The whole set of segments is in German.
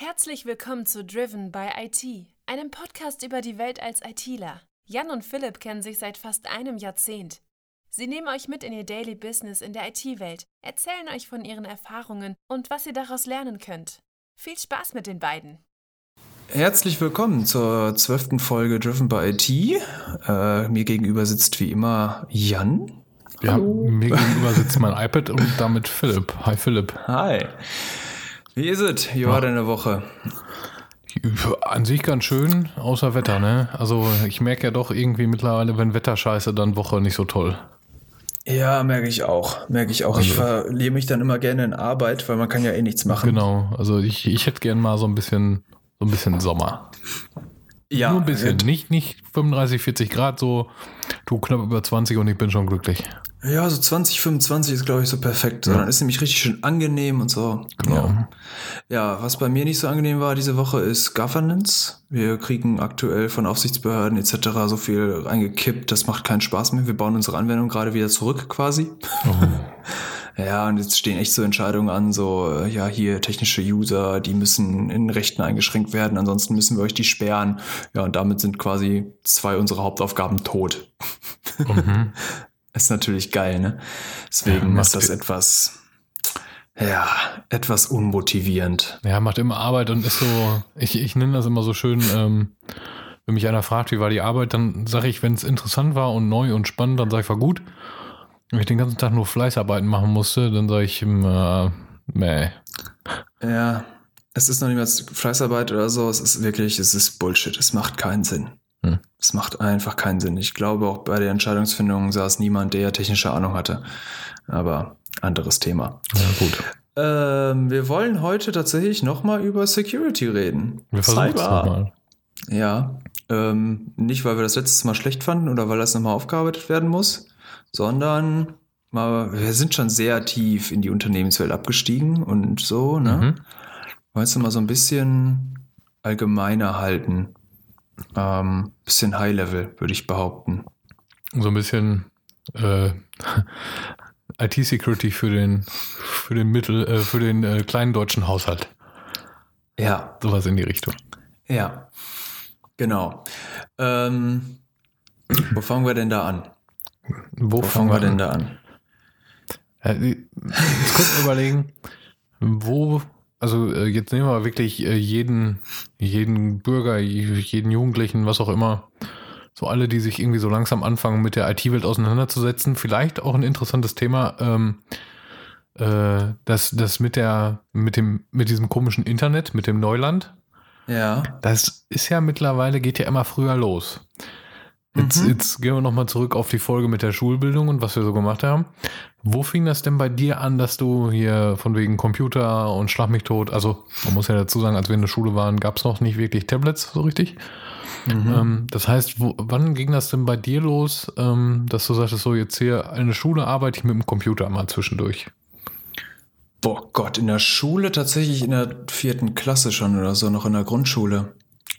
Herzlich willkommen zu Driven by IT, einem Podcast über die Welt als ITler. Jan und Philipp kennen sich seit fast einem Jahrzehnt. Sie nehmen euch mit in ihr Daily Business in der IT-Welt, erzählen euch von ihren Erfahrungen und was ihr daraus lernen könnt. Viel Spaß mit den beiden. Herzlich willkommen zur zwölften Folge Driven by IT. Äh, mir gegenüber sitzt wie immer Jan. Ja, Hallo. mir gegenüber sitzt mein iPad und damit Philipp. Hi Philipp. Hi. Wie ist es? Wie war deine Woche? An sich ganz schön, außer Wetter, ne? Also ich merke ja doch irgendwie mittlerweile, wenn Wetter scheiße, dann Woche nicht so toll. Ja, merke ich auch. Merke ich auch. Also, ich verliere mich dann immer gerne in Arbeit, weil man kann ja eh nichts machen. Genau. Also ich, ich hätte gern mal so ein bisschen, so ein bisschen Sommer. Ja. Nur ein bisschen. Nicht, nicht 35, 40 Grad, so du knapp über 20 und ich bin schon glücklich. Ja, so 20, 25 ist, glaube ich, so perfekt. Ja. Dann ist nämlich richtig schön angenehm und so. Genau. Ja. ja, was bei mir nicht so angenehm war diese Woche ist Governance. Wir kriegen aktuell von Aufsichtsbehörden etc. so viel reingekippt, das macht keinen Spaß mehr. Wir bauen unsere Anwendung gerade wieder zurück quasi. Oh. Ja, und jetzt stehen echt so Entscheidungen an, so, ja, hier technische User, die müssen in Rechten eingeschränkt werden, ansonsten müssen wir euch die sperren. Ja, und damit sind quasi zwei unserer Hauptaufgaben tot. Mhm. Ist natürlich geil, ne? Deswegen ja, ist das etwas, ja, etwas unmotivierend. Ja, macht immer Arbeit und ist so, ich, ich nenne das immer so schön, ähm, wenn mich einer fragt, wie war die Arbeit, dann sage ich, wenn es interessant war und neu und spannend, dann sage ich, war gut. Wenn ich den ganzen Tag nur Fleißarbeiten machen musste, dann sage ich, äh, meh. Ja, es ist noch nicht mal Fleißarbeit oder so, es ist wirklich, es ist Bullshit, es macht keinen Sinn. Hm. Es macht einfach keinen Sinn. Ich glaube, auch bei der Entscheidungsfindung saß niemand, der technische Ahnung hatte. Aber anderes Thema. Ja, gut. Ähm, wir wollen heute tatsächlich nochmal über Security reden. Wir versuchen es nochmal. Ja, ähm, nicht, weil wir das letztes Mal schlecht fanden oder weil das nochmal aufgearbeitet werden muss, sondern mal, wir sind schon sehr tief in die Unternehmenswelt abgestiegen und so, ne? Mhm. Wolltest du mal so ein bisschen allgemeiner halten? Ähm, bisschen High-Level, würde ich behaupten. So ein bisschen äh, IT-Security für den, für den Mittel, äh, für den äh, kleinen deutschen Haushalt. Ja. Sowas in die Richtung. Ja. Genau. Ähm, wo fangen wir denn da an? Wo, wo fangen wir denn da an? jetzt kurz überlegen, wo also äh, jetzt nehmen wir wirklich äh, jeden, jeden Bürger, jeden Jugendlichen, was auch immer, so alle, die sich irgendwie so langsam anfangen, mit der IT-Welt auseinanderzusetzen. Vielleicht auch ein interessantes Thema, ähm, äh, das, das mit der, mit dem, mit diesem komischen Internet, mit dem Neuland. Ja. Das ist ja mittlerweile, geht ja immer früher los. Jetzt, mhm. jetzt gehen wir nochmal zurück auf die Folge mit der Schulbildung und was wir so gemacht haben. Wo fing das denn bei dir an, dass du hier von wegen Computer und Schlag mich tot, also man muss ja dazu sagen, als wir in der Schule waren, gab es noch nicht wirklich Tablets so richtig. Mhm. Ähm, das heißt, wo, wann ging das denn bei dir los, ähm, dass du sagtest, so jetzt hier in der Schule arbeite ich mit dem Computer mal zwischendurch? Boah Gott, in der Schule tatsächlich in der vierten Klasse schon oder so, noch in der Grundschule.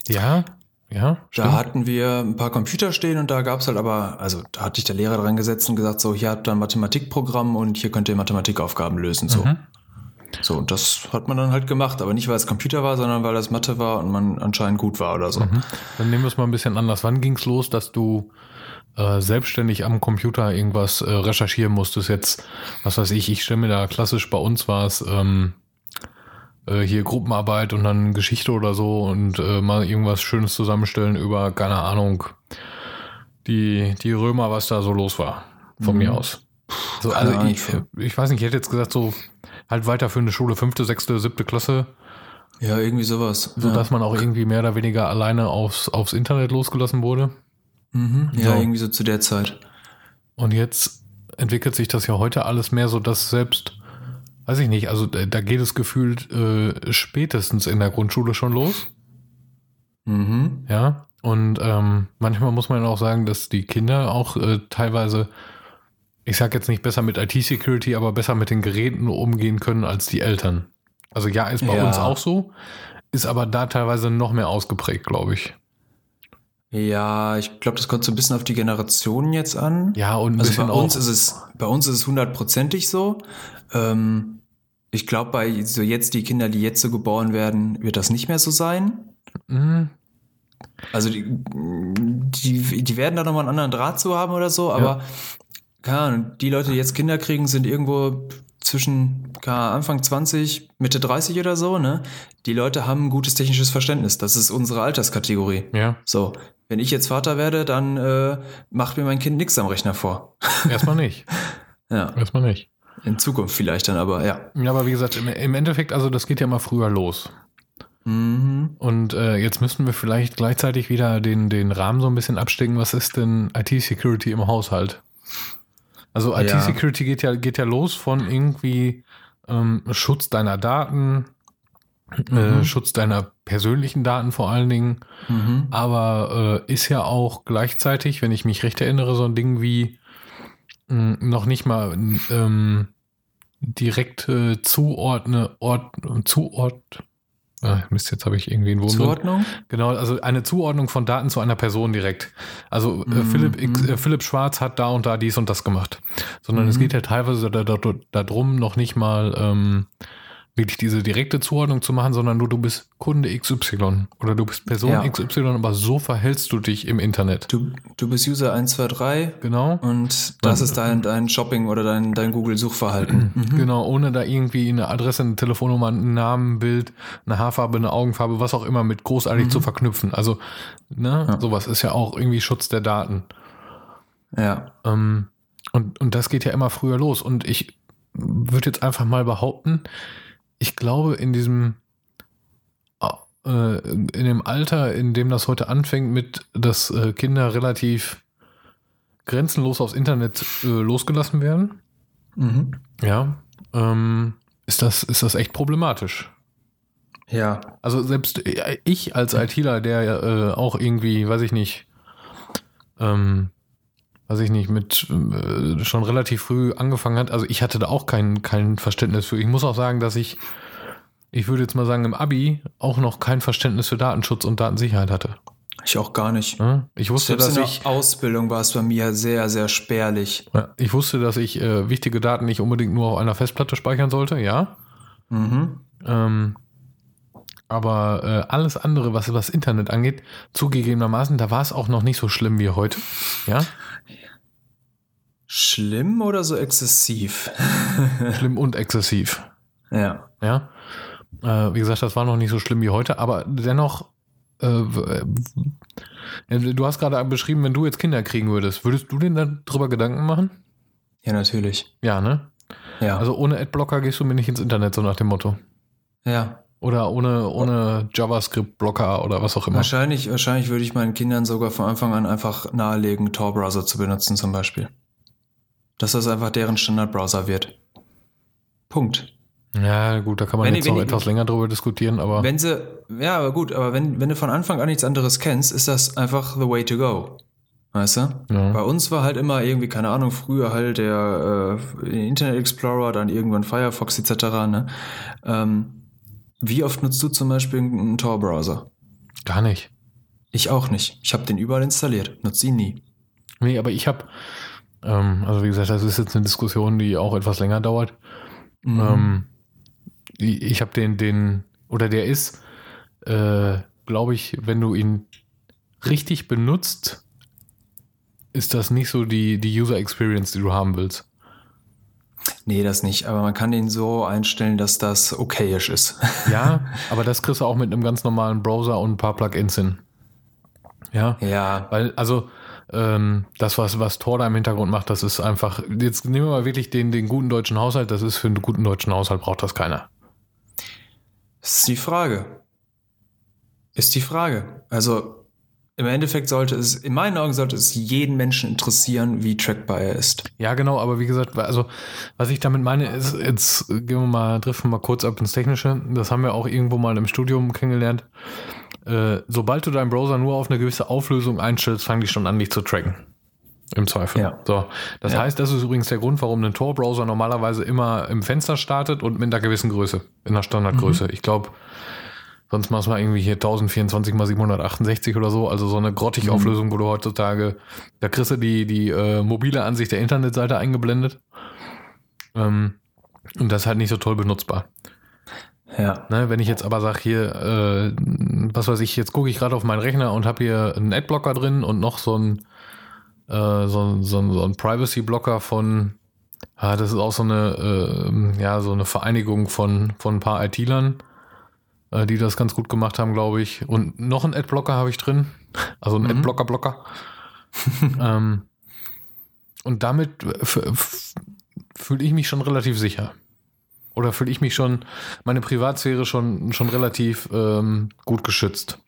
Ja? Ja, stimmt. Da hatten wir ein paar Computer stehen und da gab es halt aber, also da hat sich der Lehrer dran gesetzt und gesagt, so, hier habt ihr ein Mathematikprogramm und hier könnt ihr Mathematikaufgaben lösen. So. Mhm. So, und das hat man dann halt gemacht, aber nicht, weil es Computer war, sondern weil es Mathe war und man anscheinend gut war oder so. Mhm. Dann nehmen wir es mal ein bisschen anders. Wann ging es los, dass du äh, selbstständig am Computer irgendwas äh, recherchieren musstest? Jetzt, was weiß ich, ich stelle mir da klassisch bei uns war es, ähm, äh, hier Gruppenarbeit und dann Geschichte oder so und äh, mal irgendwas Schönes zusammenstellen über, keine Ahnung, die, die Römer, was da so los war. Von mhm. mir aus. So, also ich, ich weiß nicht, ich hätte jetzt gesagt, so halt weiter für eine Schule, fünfte, sechste, siebte Klasse. Ja, irgendwie sowas. So ja. dass man auch irgendwie mehr oder weniger alleine aufs, aufs Internet losgelassen wurde. Mhm. Ja, so. irgendwie so zu der Zeit. Und jetzt entwickelt sich das ja heute alles mehr so, dass selbst weiß ich nicht, also da geht es gefühlt äh, spätestens in der Grundschule schon los. Mhm. Ja, und ähm, manchmal muss man auch sagen, dass die Kinder auch äh, teilweise, ich sag jetzt nicht besser mit IT-Security, aber besser mit den Geräten umgehen können als die Eltern. Also ja, ist bei ja. uns auch so, ist aber da teilweise noch mehr ausgeprägt, glaube ich. Ja, ich glaube, das kommt so ein bisschen auf die Generationen jetzt an. Ja, und also bei uns ist es, bei uns ist es hundertprozentig so. Ähm, Ich glaube, bei so jetzt die Kinder, die jetzt so geboren werden, wird das nicht mehr so sein. Mhm. Also die, die, die werden da nochmal einen anderen Draht zu haben oder so, aber keine Ahnung, die Leute, die jetzt Kinder kriegen, sind irgendwo zwischen Anfang 20, Mitte 30 oder so, ne? Die Leute haben ein gutes technisches Verständnis. Das ist unsere Alterskategorie. Ja. So, wenn ich jetzt Vater werde, dann äh, macht mir mein Kind nichts am Rechner vor. Erstmal nicht. Ja, Erstmal nicht. In Zukunft vielleicht dann, aber ja. Ja, aber wie gesagt, im, im Endeffekt, also das geht ja mal früher los. Mhm. Und äh, jetzt müssten wir vielleicht gleichzeitig wieder den, den Rahmen so ein bisschen abstecken. Was ist denn IT-Security im Haushalt? Also Ja. IT-Security geht ja, geht ja los von irgendwie ähm, Schutz deiner Daten, äh, Schutz deiner persönlichen Daten vor allen Dingen, Mhm. aber äh, ist ja auch gleichzeitig, wenn ich mich recht erinnere, so ein Ding wie noch nicht mal ähm, direkt äh, zuordne, Ort, Zuort, ah, Mist, jetzt habe ich irgendwie einen Wurm. Zuordnung? Genau, also eine Zuordnung von Daten zu einer Person direkt. Also äh, Mhm. Philipp, X, äh, Philipp Schwarz hat da und da dies und das gemacht. Sondern es Mhm. geht ja teilweise darum, da, da noch nicht mal ähm, wirklich diese direkte Zuordnung zu machen, sondern nur du bist Kunde XY oder du bist Person Ja. XY, aber so verhältst du dich im Internet. Du, du bist User 123 Genau. und das ist dein, dein Shopping oder dein, dein Google-Suchverhalten. Mhm. Genau, ohne da irgendwie eine Adresse, eine Telefonnummer, einen Namen, ein Bild, eine Haarfarbe, eine Augenfarbe, was auch immer mit großartig zu verknüpfen. Also, ne, Ja. sowas ist ja auch irgendwie Schutz der Daten. Ja. Ähm, und, und das geht ja immer früher los. Und ich würde jetzt einfach mal behaupten, ich glaube, in diesem äh, in dem Alter, in dem das heute anfängt, mit dass äh, Kinder relativ grenzenlos aufs Internet äh, losgelassen werden, Mhm. ja, ähm, ist das, ist das echt problematisch. Ja. Also selbst ich als ITler, der auch irgendwie, weiß ich nicht, ähm, weiß ich nicht, mit äh, schon relativ früh angefangen hat, also ich hatte da auch kein, kein Verständnis für. Ich muss auch sagen, dass ich, ich würde jetzt mal sagen, im Abi auch noch kein Verständnis für Datenschutz und Datensicherheit hatte. Ich auch gar nicht. Ich wusste, Selbst dass in ich, der Ausbildung war es bei mir sehr, sehr spärlich. ich wusste, dass ich äh, wichtige Daten nicht unbedingt nur auf einer Festplatte speichern sollte, ja. Mhm. Ähm, aber äh, alles andere, was das Internet angeht, zugegebenermaßen, da war es auch noch nicht so schlimm wie heute. Ja, Schlimm oder so exzessiv? schlimm und exzessiv. ja. Ja, äh, wie gesagt, das war noch nicht so schlimm wie heute, aber dennoch, äh, äh, du hast gerade beschrieben, wenn du jetzt Kinder kriegen würdest, würdest du dir darüber Gedanken machen? Ja, natürlich. Ja, ne? Ja. Also ohne Adblocker gehst du mir nicht ins Internet, so nach dem Motto. ja. Oder ohne, ohne JavaScript-Blocker oder was auch immer. Wahrscheinlich, wahrscheinlich würde ich meinen Kindern sogar von Anfang an einfach nahelegen, Tor-Browser zu benutzen zum Beispiel. Dass das einfach deren Standardbrowser wird. Punkt. Ja, gut, da kann man Wenn jetzt die- noch die- etwas länger drüber diskutieren, aber. Wenn sie, ja, aber gut, aber wenn, wenn du von Anfang an nichts anderes kennst, ist das einfach the way to go. Weißt du? Ja. Bei uns war halt immer irgendwie, keine Ahnung, früher halt der äh, Internet Explorer, dann irgendwann Firefox etc. Ne? Ähm, wie oft nutzt du zum Beispiel einen Tor-Browser? Gar nicht. Ich auch nicht. Ich habe den überall installiert, nutze ihn nie. Nee, aber ich habe, ähm, also wie gesagt, das ist jetzt eine Diskussion, die auch etwas länger dauert. Mhm. Ähm, ich habe den, den, oder der ist, äh, glaube ich, wenn du ihn richtig benutzt, ist das nicht so die, die User Experience, die du haben willst. Nee, das nicht. Aber man kann den so einstellen, dass das okayisch ist. Ja, aber das kriegst du auch mit einem ganz normalen Browser und ein paar Plugins hin. Ja. ja. Weil, also, ähm, das, was, was Tor da im Hintergrund macht, das ist einfach, jetzt nehmen wir mal wirklich den, den guten deutschen Haushalt, das ist für einen guten deutschen Haushalt braucht das keiner. Das ist die Frage. Ist die Frage. Also im Endeffekt sollte es, in meinen Augen sollte es jeden Menschen interessieren, wie trackbar er ist. Ja, genau, aber wie gesagt, also, was ich damit meine, ist, jetzt gehen wir mal, driften wir mal kurz ab ins Technische. Das haben wir auch irgendwo mal im Studium kennengelernt. Äh, sobald du deinen Browser nur auf eine gewisse Auflösung einstellst, fangen die schon an, dich zu tracken. Im Zweifel. Ja. So. Das Ja. heißt, das ist übrigens der Grund, warum ein Tor-Browser normalerweise immer im Fenster startet und mit einer gewissen Größe, in einer Standardgröße. Ich glaube, sonst machst du mal irgendwie hier 1024 mal 768 oder so, also so eine grottig Mhm. Auflösung, wo du heutzutage, da kriegst du die, die äh, mobile Ansicht der Internetseite eingeblendet. Ähm, Und das ist halt nicht so toll benutzbar. Ja. Ne, wenn ich jetzt aber sage, hier, äh, was weiß ich, jetzt gucke ich gerade auf meinen Rechner und habe hier einen Adblocker drin und noch so ein, äh, so, so, so ein Privacy-Blocker von, ah, das ist auch so eine, äh, ja, so eine Vereinigung von, von ein paar IT-Lern, äh, die das ganz gut gemacht haben, glaube ich. Und noch einen Adblocker habe ich drin, also einen Mhm. Adblocker-Blocker. ähm, und damit fühle ich mich schon relativ sicher. Oder fühle ich mich schon, meine Privatsphäre schon, schon relativ ähm, gut geschützt.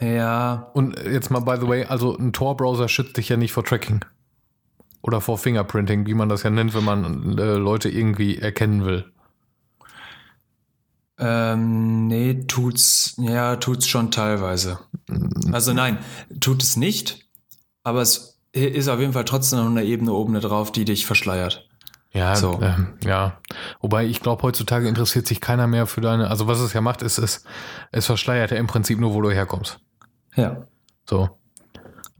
Ja. Und jetzt mal, by the way, also ein Tor-Browser schützt dich ja nicht vor Tracking. Oder vor Fingerprinting, wie man das ja nennt, wenn man äh, Leute irgendwie erkennen will. Ähm, nee, tut's, ja, tut's schon teilweise. Also nein, tut es nicht, aber es ist auf jeden Fall trotzdem noch eine Ebene oben drauf, die dich verschleiert. Ja, So. ähm, ja. Wobei ich glaube, heutzutage interessiert sich keiner mehr für deine. Also was es ja macht, ist es, es verschleiert ja im Prinzip nur, wo du herkommst. Ja. So.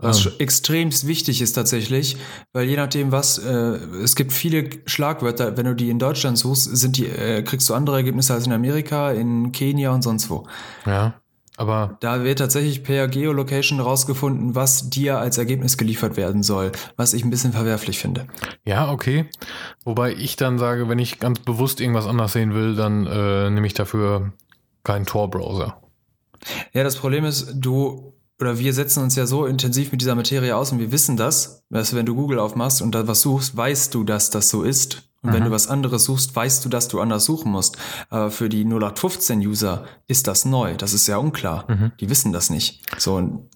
Was Ähm. extremst wichtig ist tatsächlich, weil je nachdem was, äh, es gibt viele Schlagwörter, wenn du die in Deutschland suchst, sind die, äh, kriegst du andere Ergebnisse als in Amerika, in Kenia und sonst wo. Ja. Aber Da wird tatsächlich per Geolocation rausgefunden, was dir als Ergebnis geliefert werden soll, was ich ein bisschen verwerflich finde. ja, okay. Wobei ich dann sage, wenn ich ganz bewusst irgendwas anders sehen will, dann äh, nehme ich dafür keinen Tor-Browser. Ja, das Problem ist, du oder wir setzen uns ja so intensiv mit dieser Materie aus und wir wissen das, dass wenn du Google aufmachst und da was suchst, weißt du, dass das so ist. Und wenn Mhm. du was anderes suchst, weißt du, dass du anders suchen musst. Aber für die 0815-User ist das neu. Das ist ja unklar. Mhm. Die wissen das nicht. So, und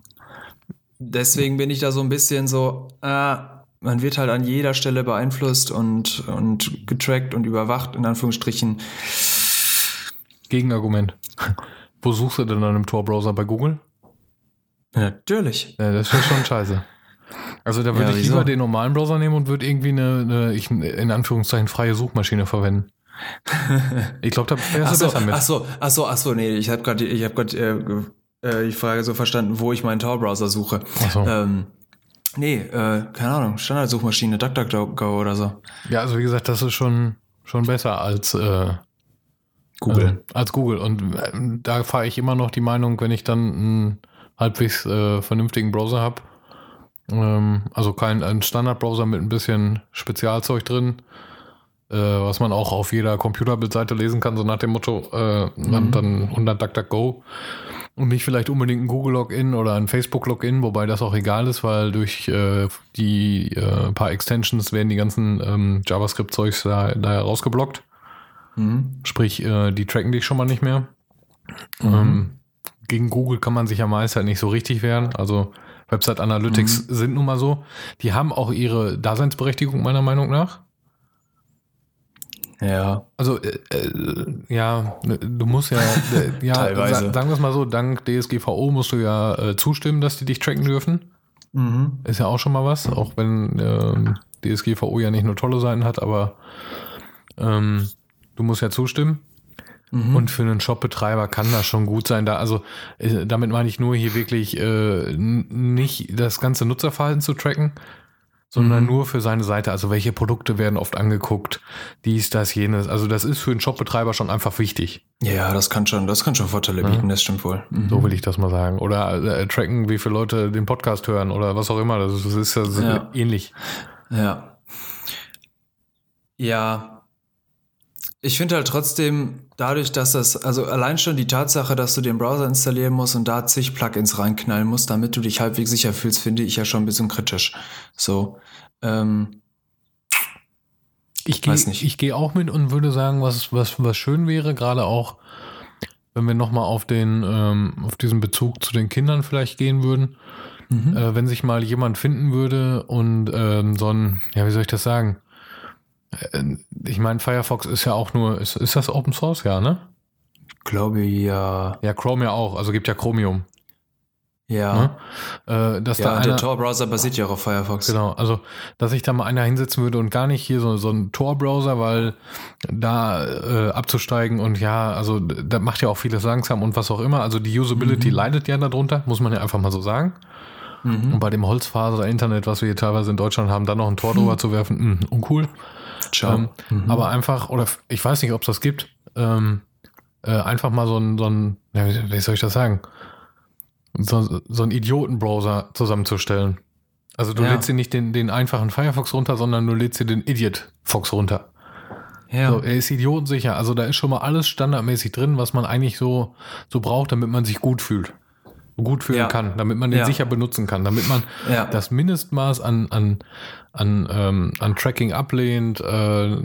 deswegen bin ich da so ein bisschen so, äh, man wird halt an jeder Stelle beeinflusst und, und getrackt und überwacht, in Anführungsstrichen. Gegenargument. Wo suchst du denn dann im Tor-Browser bei Google? Natürlich. Ja, das ist schon scheiße. Also da würde Ja, ich wieso? lieber den normalen Browser nehmen und würde irgendwie eine, eine ich, in Anführungszeichen freie Suchmaschine verwenden. Ich glaube, da wärst du so, besser mit. ach so, ach so, ach so, nee, ich habe gerade, ich habe gerade äh, äh, die Frage so verstanden, wo ich meinen Tor-Browser suche. Ach so. Ähm, nee, äh, keine Ahnung, Standardsuchmaschine, DuckDuckGo oder so. Ja, also wie gesagt, das ist schon, schon besser als äh, Google. Äh, als Google. Und äh, da fahre ich immer noch die Meinung, wenn ich dann einen halbwegs äh, vernünftigen Browser habe, ähm, also kein ein Standardbrowser mit ein bisschen Spezialzeug drin, äh, was man auch auf jeder Computerbildseite lesen kann, so nach dem Motto, äh, dann, dann 100 DuckDuckGo und nicht vielleicht unbedingt ein Google-Login oder ein Facebook-Login, wobei das auch egal ist, weil durch äh, die äh, paar Extensions werden die ganzen ähm, JavaScript-Zeugs da, da rausgeblockt. Mhm. Sprich, äh, die tracken dich schon mal nicht mehr. Mhm. Ähm, gegen Google kann man sich ja meist halt nicht so richtig wehren. Also Website Analytics Mhm. sind nun mal so. Die haben auch ihre Daseinsberechtigung meiner Meinung nach. Ja. Also äh, äh, ja, du musst ja, äh, ja Teilweise. sa- sagen wir es mal so, dank DSGVO musst du ja äh, zustimmen, dass die dich tracken dürfen. Mhm. Ist ja auch schon mal was, auch wenn ähm, DSGVO ja nicht nur tolle Seiten hat, aber ähm, du musst ja zustimmen. Mhm. Und für einen Shopbetreiber kann das schon gut sein. Da, also äh, damit meine ich nur hier wirklich äh, nicht das ganze Nutzerverhalten zu tracken, sondern Mhm. nur für seine Seite. Also welche Produkte werden oft angeguckt, dies, das, jenes. Also das ist für einen Shopbetreiber schon einfach wichtig. ja, das kann schon, das kann schon Vorteile Ja. bieten, das stimmt wohl. Mhm. So will ich das mal sagen. Oder äh, tracken, wie viele Leute den Podcast hören oder was auch immer. Das ist, das ist ja, Ja. ähnlich. Ja. Ja. Ich finde halt trotzdem, dadurch, dass das, also allein schon die Tatsache, dass du den Browser installieren musst und da zig Plugins reinknallen musst, damit du dich halbwegs sicher fühlst, finde ich ja schon ein bisschen kritisch. So. Ähm, Ich gehe gehe auch mit und würde sagen, was, was, was schön wäre, gerade auch, wenn wir nochmal auf den, ähm, auf diesen Bezug zu den Kindern vielleicht gehen würden, mhm. äh, wenn sich mal jemand finden würde und ähm, so ein, ja, wie soll ich das sagen? Äh, Ich meine, Firefox ist ja auch nur, ist, ist das Open Source, ja, ne? glaube ja. Ja, Chrome ja auch, also gibt ja Chromium. Ja. Ne? Äh, dass da Ja, der einer, Tor-Browser basiert ja auch auf Firefox. Genau, also dass sich da mal einer hinsetzen würde und gar nicht hier so, so ein Tor-Browser, weil da äh, abzusteigen und ja, also da macht ja auch vieles langsam und was auch immer. Also die Usability Mhm. leidet ja darunter, muss man ja einfach mal so sagen. Und Mhm. bei dem Holzfaser-Internet, was wir hier teilweise in Deutschland haben, dann noch ein Tor drüber zu werfen, mh, uncool. Ähm, mhm. Aber einfach, oder ich weiß nicht, ob es das gibt, ähm, äh, einfach mal so ein, so ein wie soll ich das sagen? So, so einen Idioten-Browser zusammenzustellen. Also du ja. lädst dir nicht den, den einfachen Firefox runter, sondern du lädst dir den Idiot-Fox runter. Ja. So, er ist idiotensicher. Also da ist schon mal alles standardmäßig drin, was man eigentlich so, so braucht, damit man sich gut fühlt. Gut fühlen ja. kann, damit man den ja. sicher benutzen kann, damit man das Mindestmaß an, an, an, ähm, an Tracking ablehnt, äh,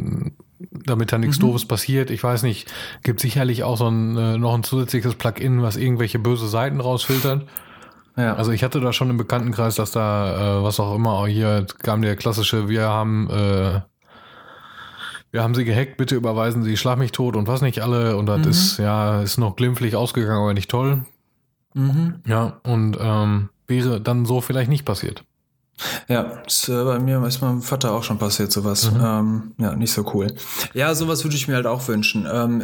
damit da nichts mhm. Doofes passiert. Ich weiß nicht, gibt sicherlich auch so ein, äh, noch ein zusätzliches Plugin, was irgendwelche böse Seiten rausfiltert. Ja. Also ich hatte da schon im Bekanntenkreis, dass da, äh, was auch immer, hier kam der klassische, wir haben, äh, wir haben sie gehackt, bitte überweisen Sie, schlag mich tot und was nicht alle. Und das mhm. ist, ja, ist noch glimpflich ausgegangen, aber nicht toll. Mhm. Ja, und ähm, wäre dann so vielleicht nicht passiert. Ja, ist äh, bei mir ist meinem Vater auch schon passiert, sowas. Mhm. Ähm, ja, nicht so cool. Ja, sowas würde ich mir halt auch wünschen. Ähm,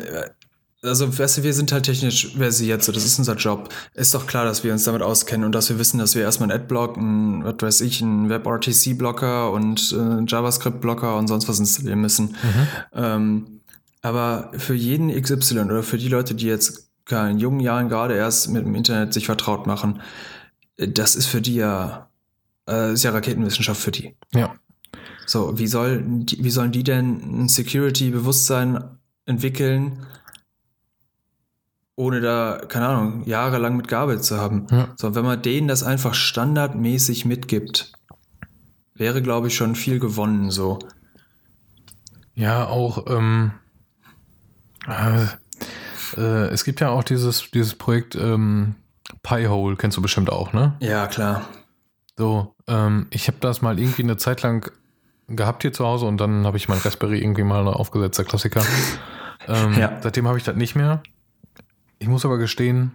also, weißt du, wir sind halt technisch versiert, so, das ist unser Job. Ist doch klar, dass wir uns damit auskennen und dass wir wissen, dass wir erstmal einen Adblock, einen, was weiß ich, einen WebRTC-Blocker und äh, JavaScript-Blocker und sonst was installieren müssen. Mhm. Ähm, aber für jeden XY oder für die Leute, die jetzt in jungen Jahren gerade erst mit dem Internet sich vertraut machen, das ist für die ja, äh, ist ja Raketenwissenschaft für die. Ja. So, wie, soll, wie sollen die denn ein Security-Bewusstsein entwickeln, ohne da, keine Ahnung, jahrelang mit gearbeitet zu haben. Ja. So, wenn man denen das einfach standardmäßig mitgibt, wäre, glaube ich, schon viel gewonnen, so. Ja, auch, ähm, äh, äh, es gibt ja auch dieses, dieses Projekt ähm, Piehole, kennst du bestimmt auch, ne? Ja, klar. So, ähm, ich habe das mal irgendwie eine Zeit lang gehabt hier zu Hause und dann habe ich mein Raspberry irgendwie mal aufgesetzt, der Klassiker. ähm, ja. Seitdem habe ich das nicht mehr. Ich muss aber gestehen,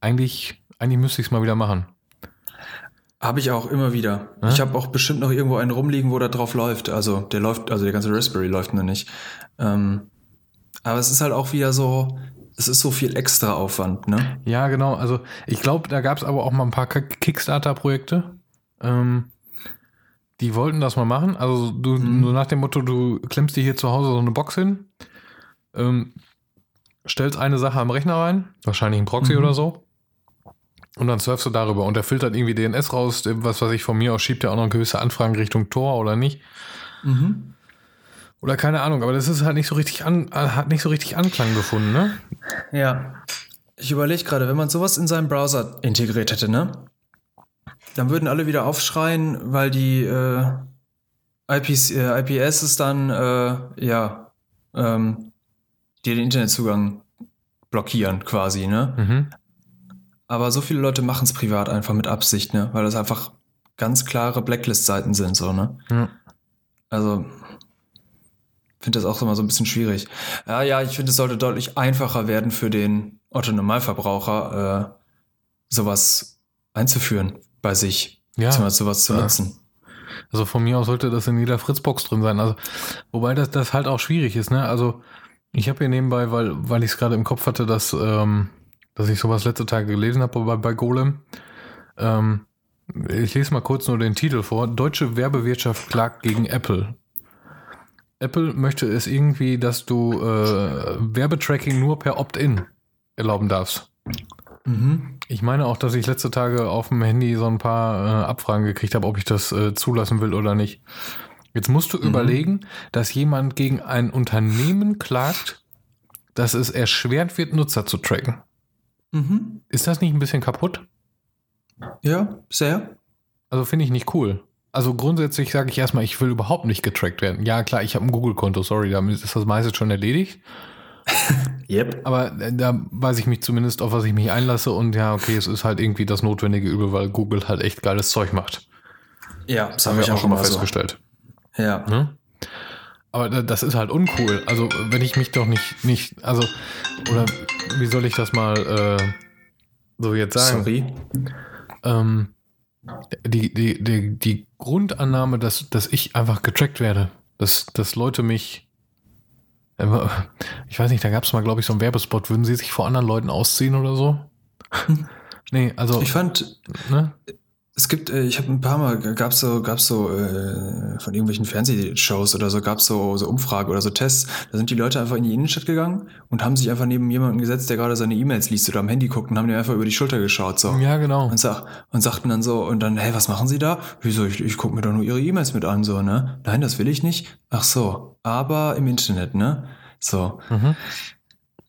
eigentlich, eigentlich müsste ich es mal wieder machen. Habe ich auch immer wieder. Ja? Ich habe auch bestimmt noch irgendwo einen rumliegen, wo der drauf läuft. Also der läuft, also der ganze Raspberry läuft noch nicht. Ähm, aber es ist halt auch wieder so, es ist so viel extra Aufwand, ne? Ja, genau. Also ich glaube, da gab es aber auch mal ein paar Kickstarter-Projekte. Ähm, die wollten das mal machen. Also du, mhm. nur nach dem Motto, du klemmst dir hier zu Hause so eine Box hin, ähm, stellst eine Sache am Rechner rein, wahrscheinlich ein Proxy mhm. oder so. Und dann surfst du darüber und der filtert irgendwie DNS raus, was weiß ich, von mir aus schiebt er auch noch gewisse Anfragen Richtung Tor oder nicht. Mhm. Oder keine Ahnung, aber das ist halt nicht so richtig an, hat nicht so richtig Anklang gefunden, ne? Ja. Ich überlege gerade, wenn man sowas in seinem Browser integriert hätte, ne? Dann würden alle wieder aufschreien, weil die äh, IPs, äh, IPS dann, äh, ja, ähm, dir den Internetzugang blockieren quasi, ne? Mhm. Aber so viele Leute machen es privat einfach mit Absicht, ne? Weil das einfach ganz klare Blacklist-Seiten sind, so, ne? Ja. Also, finde das auch immer so ein bisschen schwierig. Ja, ja, ich finde, es sollte deutlich einfacher werden für den Otto-Normalverbraucher, äh, sowas einzuführen bei sich, ja. sowas zu ja. nutzen. Also von mir aus sollte das in jeder Fritzbox drin sein. Also, wobei das, das halt auch schwierig ist, ne? Also, ich habe hier nebenbei, weil, weil ich es gerade im Kopf hatte, dass, ähm, dass ich sowas letzte Tage gelesen habe bei, bei Golem. Ähm, ich lese mal kurz nur den Titel vor. Deutsche Werbewirtschaft klagt gegen Apple. Apple möchte es irgendwie, dass du äh, Werbetracking nur per Opt-in erlauben darfst. Mhm. Ich meine auch, dass ich letzte Tage auf dem Handy so ein paar äh, Abfragen gekriegt habe, ob ich das äh, zulassen will oder nicht. Jetzt musst du mhm. überlegen, dass jemand gegen ein Unternehmen klagt, dass es erschwert wird, Nutzer zu tracken. Mhm. Ist das nicht ein bisschen kaputt? Ja, sehr. Also finde ich nicht cool. Also grundsätzlich sage ich erstmal, ich will überhaupt nicht getrackt werden. Ja, klar, ich habe ein Google-Konto, sorry, damit ist das meiste schon erledigt. yep. Aber äh, da weiß ich mich zumindest, auf was ich mich einlasse und ja, okay, es ist halt irgendwie das notwendige Übel, weil Google halt echt geiles Zeug macht. Ja, das haben wir auch schon mal festgestellt. So. Ja. Ne? Aber das ist halt uncool. Also, wenn ich mich doch nicht, nicht, also, oder wie soll ich das mal äh, so jetzt sagen? Sorry. Ähm, die, die, die, die Grundannahme, dass, dass ich einfach getrackt werde, dass, dass Leute mich, ich weiß nicht, da gab es mal, glaube ich, so einen Werbespot, würden sie sich vor anderen Leuten ausziehen oder so? nee, also. Ich fand, ne? Es gibt, äh, ich habe ein paar Mal, gab's so, gab's so äh, von irgendwelchen Fernsehshows oder so, gab's so, so Umfragen oder so Tests. Da sind die Leute einfach in die Innenstadt gegangen und haben sich einfach neben jemanden gesetzt, der gerade seine E-Mails liest oder am Handy guckt und haben dir einfach über die Schulter geschaut. So. Ja, genau. Und, sag, und sagten dann so, und dann, hey, was machen Sie da? Wieso, ich, ich gucke mir doch nur Ihre E-Mails mit an, so, ne? Nein, das will ich nicht. Ach so, aber im Internet, ne? So. Mhm.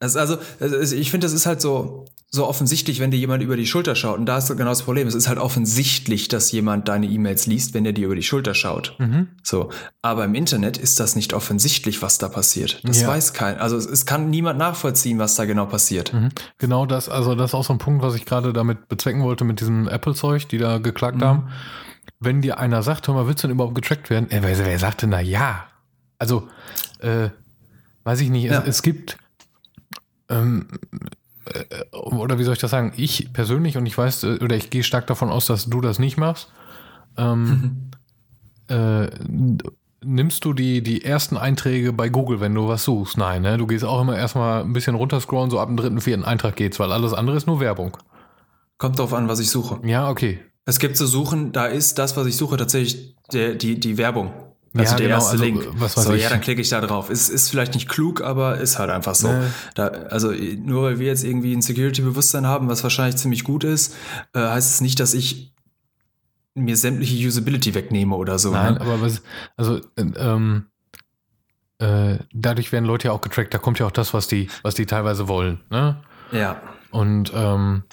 Also, also ich finde, das ist halt so, so offensichtlich, wenn dir jemand über die Schulter schaut. Und da ist genau das Problem. Es ist halt offensichtlich, dass jemand deine E-Mails liest, wenn er dir über die Schulter schaut. Mhm. So. Aber im Internet ist das nicht offensichtlich, was da passiert. Das Ja. weiß kein. Also es, es kann niemand nachvollziehen, was da genau passiert. Mhm. Genau das, also das ist auch so ein Punkt, was ich gerade damit bezwecken wollte mit diesem Apple-Zeug, die da geklagt haben. Wenn dir einer sagt, hör mal, willst du denn überhaupt getrackt werden? Äh, wer, wer sagt denn na ja? Also, äh, weiß ich nicht, Ja. es, gibt, ähm, äh, oder wie soll ich das sagen? Ich persönlich, und ich weiß, äh, oder ich gehe stark davon aus, dass du das nicht machst, ähm, äh, n- nimmst du die, die ersten Einträge bei Google, wenn du was suchst? Nein, ne? Du gehst auch immer erstmal ein bisschen runterscrollen, so ab dem dritten, vierten Eintrag geht's, weil alles andere ist nur Werbung. Kommt drauf an, was ich suche. Ja, okay. Es gibt so Suchen, da ist das, was ich suche, tatsächlich der, die, die Werbung. Also Ja, der genau, erste also, Link. was weiß so, ich. ja, dann klicke ich da drauf. Ist, ist vielleicht nicht klug, aber ist halt einfach so. Nee. Da, also nur weil wir jetzt irgendwie ein Security-Bewusstsein haben, was wahrscheinlich ziemlich gut ist, äh, heißt es nicht, dass ich mir sämtliche Usability wegnehme oder so. Nein, ne? aber was, also, äh, ähm, äh, dadurch werden Leute ja auch getrackt, da kommt ja auch das, was die, was die teilweise wollen, ne? Ja. Und ähm,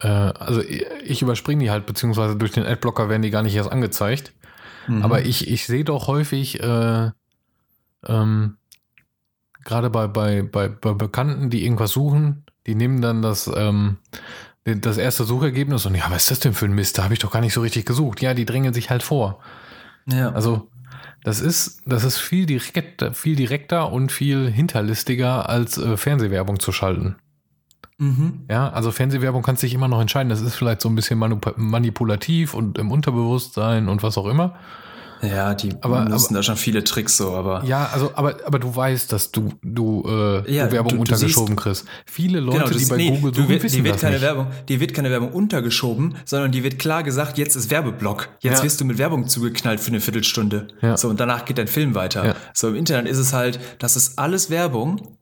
äh, also ich ich überspringe die halt, beziehungsweise durch den Adblocker werden die gar nicht erst angezeigt. Mhm. Aber ich, ich sehe doch häufig, äh, ähm, gerade bei, bei, bei, bei Bekannten, die irgendwas suchen, die nehmen dann das, ähm, das erste Suchergebnis und ja, was ist das denn für ein Mist? Da habe ich doch gar nicht so richtig gesucht. Ja, die drängen sich halt vor. ja. Also das ist, das ist viel direkter, viel direkter und viel hinterlistiger als äh, Fernsehwerbung zu schalten. Mhm. Ja, also Fernsehwerbung kannst dich immer noch entscheiden. Das ist vielleicht so ein bisschen manipulativ und im Unterbewusstsein und was auch immer. ja, die Aber- nutzen da schon viele Tricks so, aber. Ja, also, aber, aber du weißt, dass du, du, äh, Ja, du Werbung du- du untergeschoben kriegst. Viele Leute, Genau, die bei nee, Google suchen, wissen die wird das keine nicht. Werbung, die wird keine Werbung untergeschoben, sondern die wird klar gesagt, jetzt ist Werbeblock. Jetzt Ja. wirst du mit Werbung zugeknallt für eine Viertelstunde. Ja. So, und danach geht dein Film weiter. Ja. So, im Internet ist es halt, das ist alles Werbung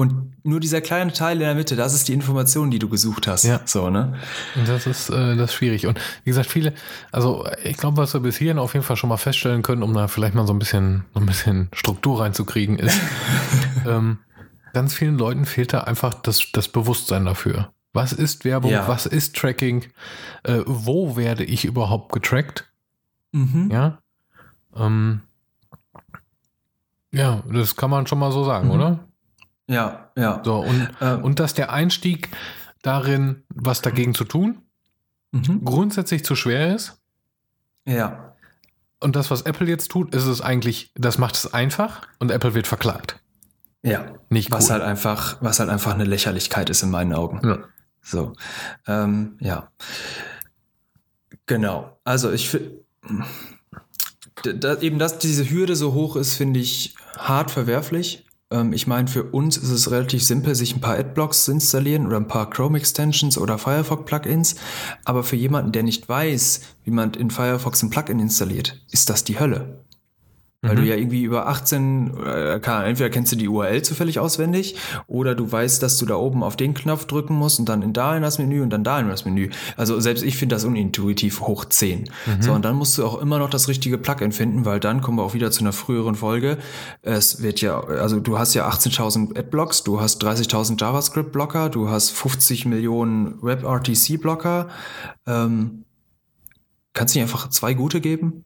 und nur dieser kleine Teil in der Mitte, das ist die Information, die du gesucht hast. Ja. So, ne? Und Das ist, äh, das ist schwierig. Und wie gesagt, viele, also ich glaube, was wir bis hierhin auf jeden Fall schon mal feststellen können, um da vielleicht mal so ein bisschen, so ein bisschen Struktur reinzukriegen, ist, ähm, ganz vielen Leuten fehlt da einfach das, das Bewusstsein dafür. Was ist Werbung? Ja. Was ist Tracking? Äh, wo werde ich überhaupt getrackt? Mhm. Ja. Ähm, ja, das kann man schon mal so sagen, Mhm. oder? Ja, ja. So, und, Ähm, und dass der Einstieg darin, was dagegen zu tun, mhm. grundsätzlich zu schwer ist. Ja. Und das, was Apple jetzt tut, ist es eigentlich, das macht es einfach und Apple wird verklagt. Ja. Nicht Was cool. halt einfach, was halt einfach eine Lächerlichkeit ist in meinen Augen. Ja. So, ähm, ja. Genau. Also ich finde, eben, dass diese Hürde so hoch ist, finde ich hart verwerflich. Ähm, ich meine, für uns ist es relativ simpel, sich ein paar Adblocks zu installieren oder ein paar Chrome-Extensions oder Firefox-Plugins. Aber für jemanden, der nicht weiß, wie man in Firefox ein Plugin installiert, ist das die Hölle. Weil Mhm. du ja irgendwie über 18, äh, kann, entweder kennst du die URL zufällig auswendig oder du weißt, dass du da oben auf den Knopf drücken musst und dann in da in das Menü und dann da in das Menü. Also selbst ich finde das unintuitiv hoch 10. So, und dann musst du auch immer noch das richtige Plugin finden, weil dann kommen wir auch wieder zu einer früheren Folge. Es wird ja, also du hast ja 18.000 Adblocks, du hast 30.000 JavaScript-Blocker, du hast 50 Millionen WebRTC-Blocker. Ähm, kannst du nicht einfach zwei gute geben?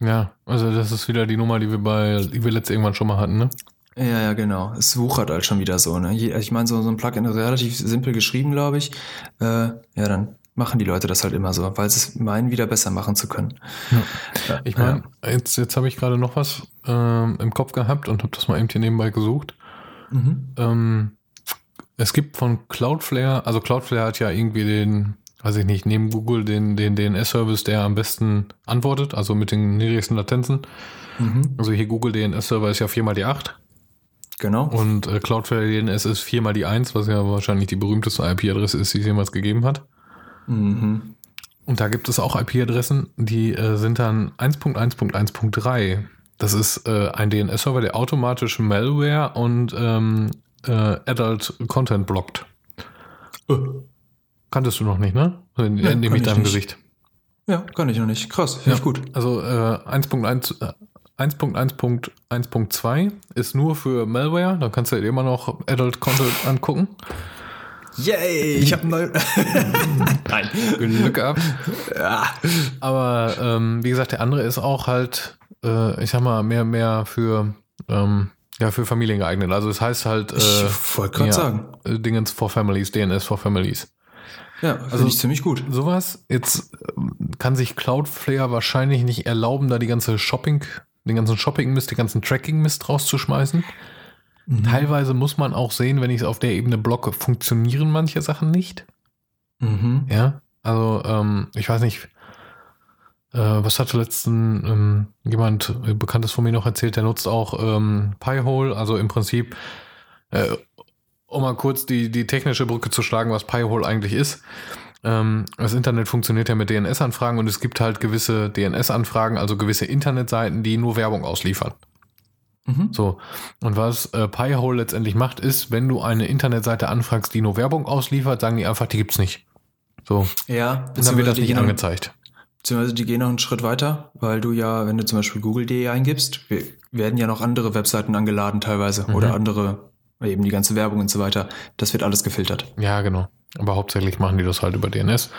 Ja, also das ist wieder die Nummer, die wir bei, die wir letztes irgendwann schon mal hatten, ne? Ja, ja, genau. Es wuchert halt schon wieder so. Ne? Ich meine, so, so ein Plugin ist relativ simpel geschrieben, glaube ich. Äh, ja, dann machen die Leute das halt immer so, weil sie es meinen, wieder besser machen zu können. Ja, Ich meine, jetzt, jetzt habe ich gerade noch was ähm, im Kopf gehabt und habe das mal eben hier nebenbei gesucht. ja. Mhm. Ähm, es gibt von Cloudflare, also Cloudflare hat ja irgendwie den, weiß ich nicht, neben Google den, den DNS-Service, der am besten antwortet, also mit den niedrigsten Latenzen. Mhm. Also hier Google DNS-Server ist ja 4 mal die 8 Genau. und äh, Cloudflare DNS ist 4 mal die 1, was ja wahrscheinlich die berühmteste IP-Adresse ist, die es jemals gegeben hat. Mhm. Und da gibt es auch IP-Adressen, die äh, sind dann 1.1.1.3. Das ist äh, ein DNS-Server, der automatisch Malware und ähm, äh, Adult Content blockt. Äh. Kanntest du noch nicht, ne? In, ja, in deinem Gesicht. Ja, kann ich noch nicht. Krass, finde ja. ich gut. Also äh, 1.1 1.1.1.2 ist nur für Malware, da kannst du dir immer noch Adult Content angucken. Yay, ich habe neu. Nein. Glück gehabt. Ja. Aber ähm, wie gesagt, der andere ist auch halt, äh, ich sag mal, mehr, mehr für, ähm, ja, für Familien geeignet. Also es heißt halt. Äh, ich wollte gerade ja, sagen. Äh, Dingens for Families, DNS for Families. Ja, also ich ziemlich gut. Sowas. Jetzt ähm, kann sich Cloudflare wahrscheinlich nicht erlauben, da die ganze Shopping, den ganzen Shopping-Mist, den ganzen Tracking-Mist rauszuschmeißen. Mhm. Teilweise muss man auch sehen, wenn ich es auf der Ebene blocke, funktionieren manche Sachen nicht. Mhm. Ja, also ähm, ich weiß nicht, äh, was hatte letzten ähm, jemand äh, Bekanntes von mir noch erzählt, der nutzt auch ähm, Pi-Hole, also im Prinzip, äh, um mal kurz die, die technische Brücke zu schlagen, was Pi-Hole eigentlich ist. Ähm, das Internet funktioniert ja mit DNS-Anfragen und es gibt halt gewisse DNS-Anfragen, also gewisse Internetseiten, die nur Werbung ausliefern. Mhm. So. Und was äh, Pi-Hole letztendlich macht, ist, wenn du eine Internetseite anfragst, die nur Werbung ausliefert, sagen die einfach, die gibt's nicht. So. Ja, und dann wird das nicht angezeigt. Beziehungsweise die gehen noch einen Schritt weiter, weil du ja, wenn du zum Beispiel google.de eingibst, werden ja noch andere Webseiten angeladen teilweise mhm. oder andere, eben die ganze Werbung und so weiter. Das wird alles gefiltert. Ja, genau. Aber hauptsächlich machen die das halt über DNS.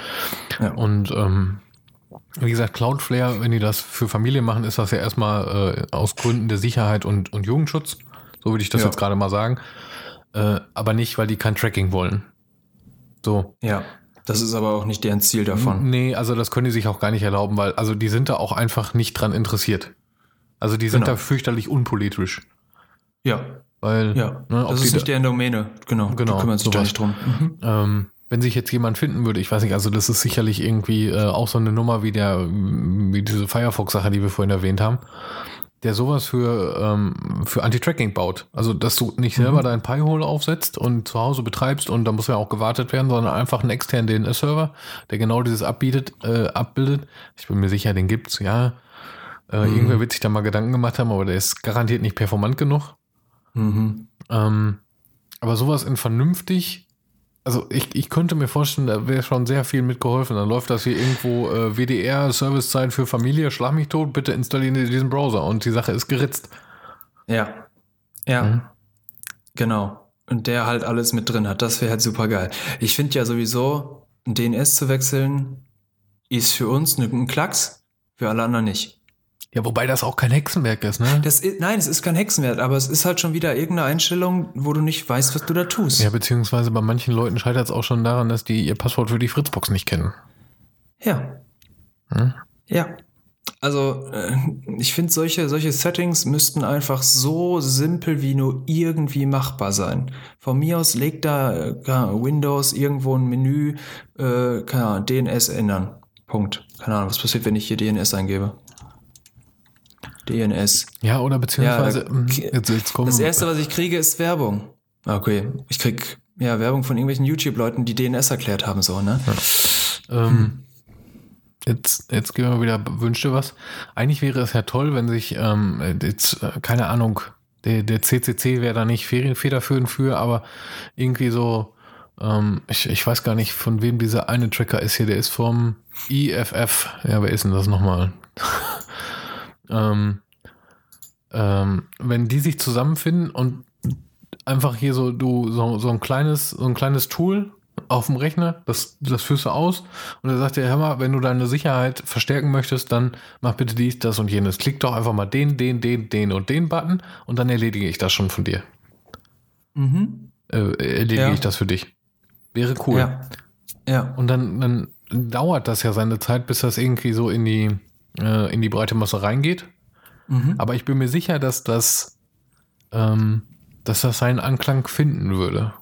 Ja. Und ähm, wie gesagt, Cloudflare, wenn die das für Familien machen, ist das ja erstmal äh, aus Gründen der Sicherheit und, und Jugendschutz. So würde ich das ja. jetzt gerade mal sagen. Äh, aber nicht, weil die kein Tracking wollen. So. Ja. Das ist aber auch nicht deren Ziel davon. Nee, also das können die sich auch gar nicht erlauben, weil, also die sind da auch einfach nicht dran interessiert. Also die sind genau. da fürchterlich unpolitisch. Ja. Weil, ja, ne, das ist nicht deren Domäne, genau. Genau. Die kümmern sich nicht drum. Mhm. Ähm, wenn sich jetzt jemand finden würde, ich weiß nicht, also das ist sicherlich irgendwie äh, auch so eine Nummer wie der, wie diese Firefox-Sache, die wir vorhin erwähnt haben, der sowas für, ähm, für Anti-Tracking baut. Also, dass du nicht mhm. selber dein Pi-Hole aufsetzt und zu Hause betreibst und da muss ja auch gewartet werden, sondern einfach einen externen DNS-Server, der genau dieses abbietet, äh, abbildet. Ich bin mir sicher, den gibt's, ja. Äh, mhm. Irgendwer wird sich da mal Gedanken gemacht haben, aber der ist garantiert nicht performant genug. Mhm. Ähm, aber sowas in vernünftig also ich, ich könnte mir vorstellen, da wäre schon sehr viel mitgeholfen. Dann läuft das hier irgendwo äh, WDR, Servicezeit für Familie, schlag mich tot, bitte installieren Sie diesen Browser und die Sache ist geritzt. Ja. Ja. Mhm. Genau. Und der halt alles mit drin hat. Das wäre halt super geil. Ich finde ja sowieso, ein DNS zu wechseln, ist für uns ein Klacks, für alle anderen nicht. Ja, wobei das auch kein Hexenwerk ist, ne? Das ist, nein, es ist kein Hexenwerk, aber es ist halt schon wieder irgendeine Einstellung, wo du nicht weißt, was du da tust. Ja, beziehungsweise bei manchen Leuten scheitert es auch schon daran, dass die ihr Passwort für die Fritzbox nicht kennen. Ja. Hm? Ja. Also, äh, ich finde, solche, solche Settings müssten einfach so simpel wie nur irgendwie machbar sein. Von mir aus legt da äh, Windows irgendwo ein Menü, äh, keine Ahnung, DNS ändern. Punkt. Keine Ahnung, was passiert, wenn ich hier DNS eingebe? DNS. Ja, oder beziehungsweise. Ja, hm, jetzt, jetzt das erste, was ich kriege, ist Werbung. Okay, ich krieg ja Werbung von irgendwelchen YouTube-Leuten, die DNS erklärt haben, so, ne? Ja. Ähm, Jetzt, jetzt gehen wir wieder, wünschte was. Eigentlich wäre es ja toll, wenn sich, ähm, jetzt, äh, keine Ahnung, der, der CCC wäre da nicht federführend für, aber irgendwie so, ähm, ich, ich weiß gar nicht, von wem dieser eine Tracker ist hier, der ist vom IFF. Ja, wer ist denn das nochmal? ähm, ähm, wenn die sich zusammenfinden und einfach hier so, du, so, so ein kleines, so ein kleines Tool auf dem Rechner, das, das führst du aus und er sagt dir, hör mal, wenn du deine Sicherheit verstärken möchtest, dann mach bitte dies, das und jenes. Klick doch einfach mal den, den, den, den und den Button und dann erledige ich das schon von dir. Mhm. Äh, erledige ja. ich das für dich. Wäre cool. Ja. ja. Und dann, dann dauert das ja seine Zeit, bis das irgendwie so in die, äh, in die breite Masse reingeht. Mhm. Aber ich bin mir sicher, dass das, ähm, dass das seinen Anklang finden würde.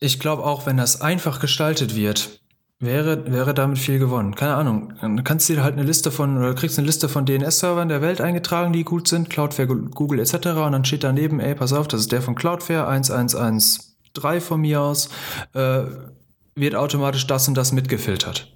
Ich glaube auch, wenn das einfach gestaltet wird, wäre, wäre damit viel gewonnen. Keine Ahnung. Dann kannst du dir halt eine Liste von, oder kriegst eine Liste von DNS-Servern der Welt eingetragen, die gut sind, Cloudflare, Google etc. Und dann steht daneben, ey, pass auf, das ist der von Cloudflare 1113 von mir aus, äh, wird automatisch das und das mitgefiltert.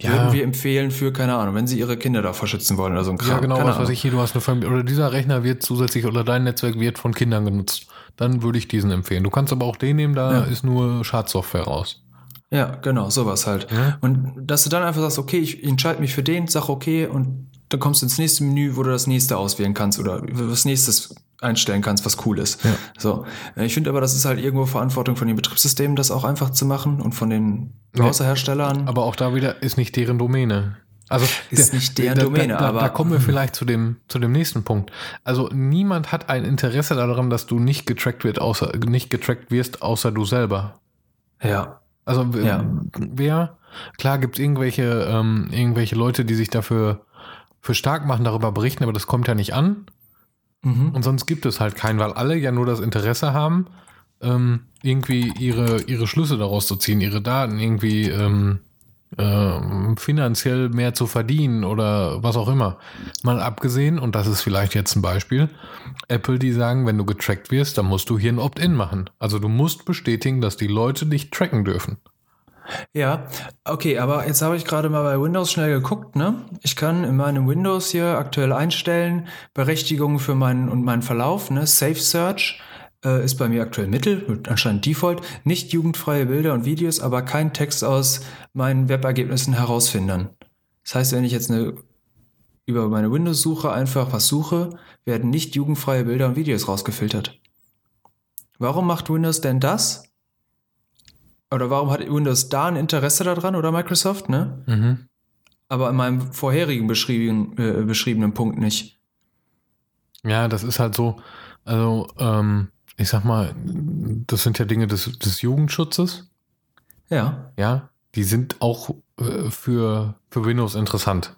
Ja. würden wir empfehlen für, keine Ahnung, wenn sie ihre Kinder davor schützen wollen oder so ein Kram. Ja, genau, keine was weiß ich hier, du hast eine Familie, oder dieser Rechner wird zusätzlich, oder dein Netzwerk wird von Kindern genutzt. Dann würde ich diesen empfehlen. Du kannst aber auch den nehmen, da ja. ist nur Schadsoftware raus. Ja, genau, sowas halt. Ja. Und dass du dann einfach sagst, okay, ich entscheide mich für den, sag okay und dann kommst du ins nächste Menü, wo du das nächste auswählen kannst oder was nächstes einstellen kannst, was cool ist. Ja. So. Ich finde aber, das ist halt irgendwo Verantwortung von den Betriebssystemen, das auch einfach zu machen und von den Browserherstellern. Aber auch da wieder ist nicht deren Domäne. Also ist der, nicht deren Domäne, da, da, aber da kommen wir vielleicht zu dem zu dem nächsten Punkt. Also niemand hat ein Interesse daran, dass du nicht getrackt wird, außer nicht getrackt wirst, außer du selber. Ja. Also ja. wer, klar gibt es irgendwelche, ähm, irgendwelche Leute, die sich dafür für stark machen, darüber berichten, aber das kommt ja nicht an. Mhm. Und sonst gibt es halt keinen, weil alle ja nur das Interesse haben, ähm, irgendwie ihre, ihre Schlüsse daraus zu ziehen, ihre Daten irgendwie ähm, äh, finanziell mehr zu verdienen oder was auch immer. Mal abgesehen, und das ist vielleicht jetzt ein Beispiel, Apple, die sagen, wenn du getrackt wirst, dann musst du hier ein Opt-in machen. Also du musst bestätigen, dass die Leute dich tracken dürfen. Ja, okay, aber jetzt habe ich gerade mal bei Windows schnell geguckt, ne? Ich kann in meinem Windows hier aktuell einstellen, Berechtigungen für meinen und meinen Verlauf, ne? Safe Search äh, ist bei mir aktuell Mittel, anscheinend Default, nicht jugendfreie Bilder und Videos, aber kein Text aus meinen Webergebnissen herausfinden. Das heißt, wenn ich jetzt eine, über meine Windows-Suche einfach was suche, werden nicht jugendfreie Bilder und Videos rausgefiltert. Warum macht Windows denn das? Oder warum hat Windows da ein Interesse daran oder Microsoft, ne? Mhm. Aber in meinem vorherigen beschriebenen, äh, beschriebenen Punkt nicht. Ja, das ist halt so, also ähm, ich sag mal, das sind ja Dinge des, des Jugendschutzes. Ja. Ja, die sind auch äh, für, für Windows interessant.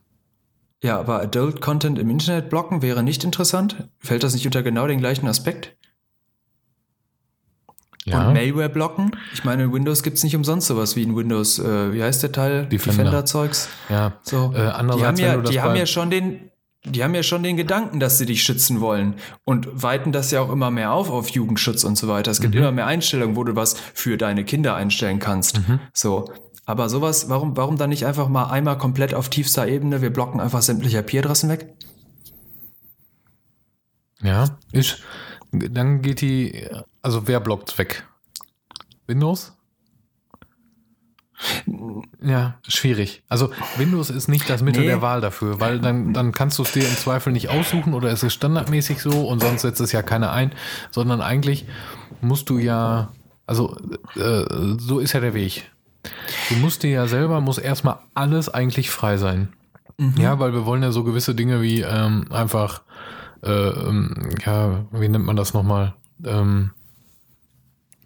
Ja, aber Adult Content im Internet blocken wäre nicht interessant? Fällt das nicht unter genau den gleichen Aspekt? Ja. Und Malware blocken? Ich meine, in Windows gibt es nicht umsonst sowas wie in Windows, äh, wie heißt der Teil? Defender-Zeugs. ja. So. Äh, die haben, ja, die haben ja schon den, die haben ja schon den Gedanken, dass sie dich schützen wollen und weiten das ja auch immer mehr auf auf Jugendschutz und so weiter. Es gibt mhm. immer mehr Einstellungen, wo du was für deine Kinder einstellen kannst. Mhm. So. Aber sowas, warum, warum dann nicht einfach mal einmal komplett auf tiefster Ebene, wir blocken einfach sämtliche IP-Adressen weg? Ja, ist, dann geht die, also wer blockt weg? Windows? Ja, schwierig. Also Windows ist nicht das Mittel nee. der Wahl dafür, weil dann, dann kannst du es dir im Zweifel nicht aussuchen oder es ist standardmäßig so und sonst setzt es ja keiner ein, sondern eigentlich musst du ja, also äh, so ist ja der Weg. Du musst dir ja selber, muss erstmal alles eigentlich frei sein. Mhm. Ja, weil wir wollen ja so gewisse Dinge wie ähm, einfach, äh, ähm, ja, wie nennt man das nochmal? Ähm,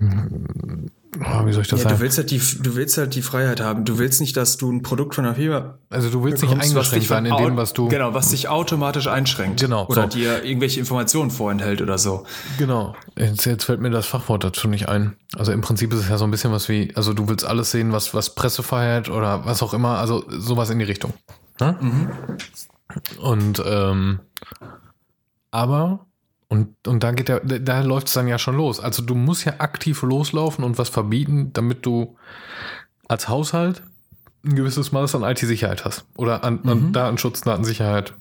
oh, wie soll ich das ja, sagen? Du willst, halt die, du willst halt die Freiheit haben. Du willst nicht, dass du ein Produkt von der Firma. Also du willst bekommst, nicht eingeschränkt sein in dem, was du. Genau, was dich automatisch einschränkt. Genau. Oder so. dir irgendwelche Informationen vorenthält oder so. Genau. Jetzt, jetzt fällt mir das Fachwort dazu nicht ein. Also im Prinzip ist es ja so ein bisschen was wie, also du willst alles sehen, was, was Pressefreiheit oder was auch immer, also sowas in die Richtung. Ne? Mhm. Und ähm, aber und, und da geht der, da läuft es dann ja schon los. Also du musst ja aktiv loslaufen und was verbieten, damit du als Haushalt ein gewisses Maß an IT-Sicherheit hast. Oder an, an mhm. Datenschutz, Datensicherheit.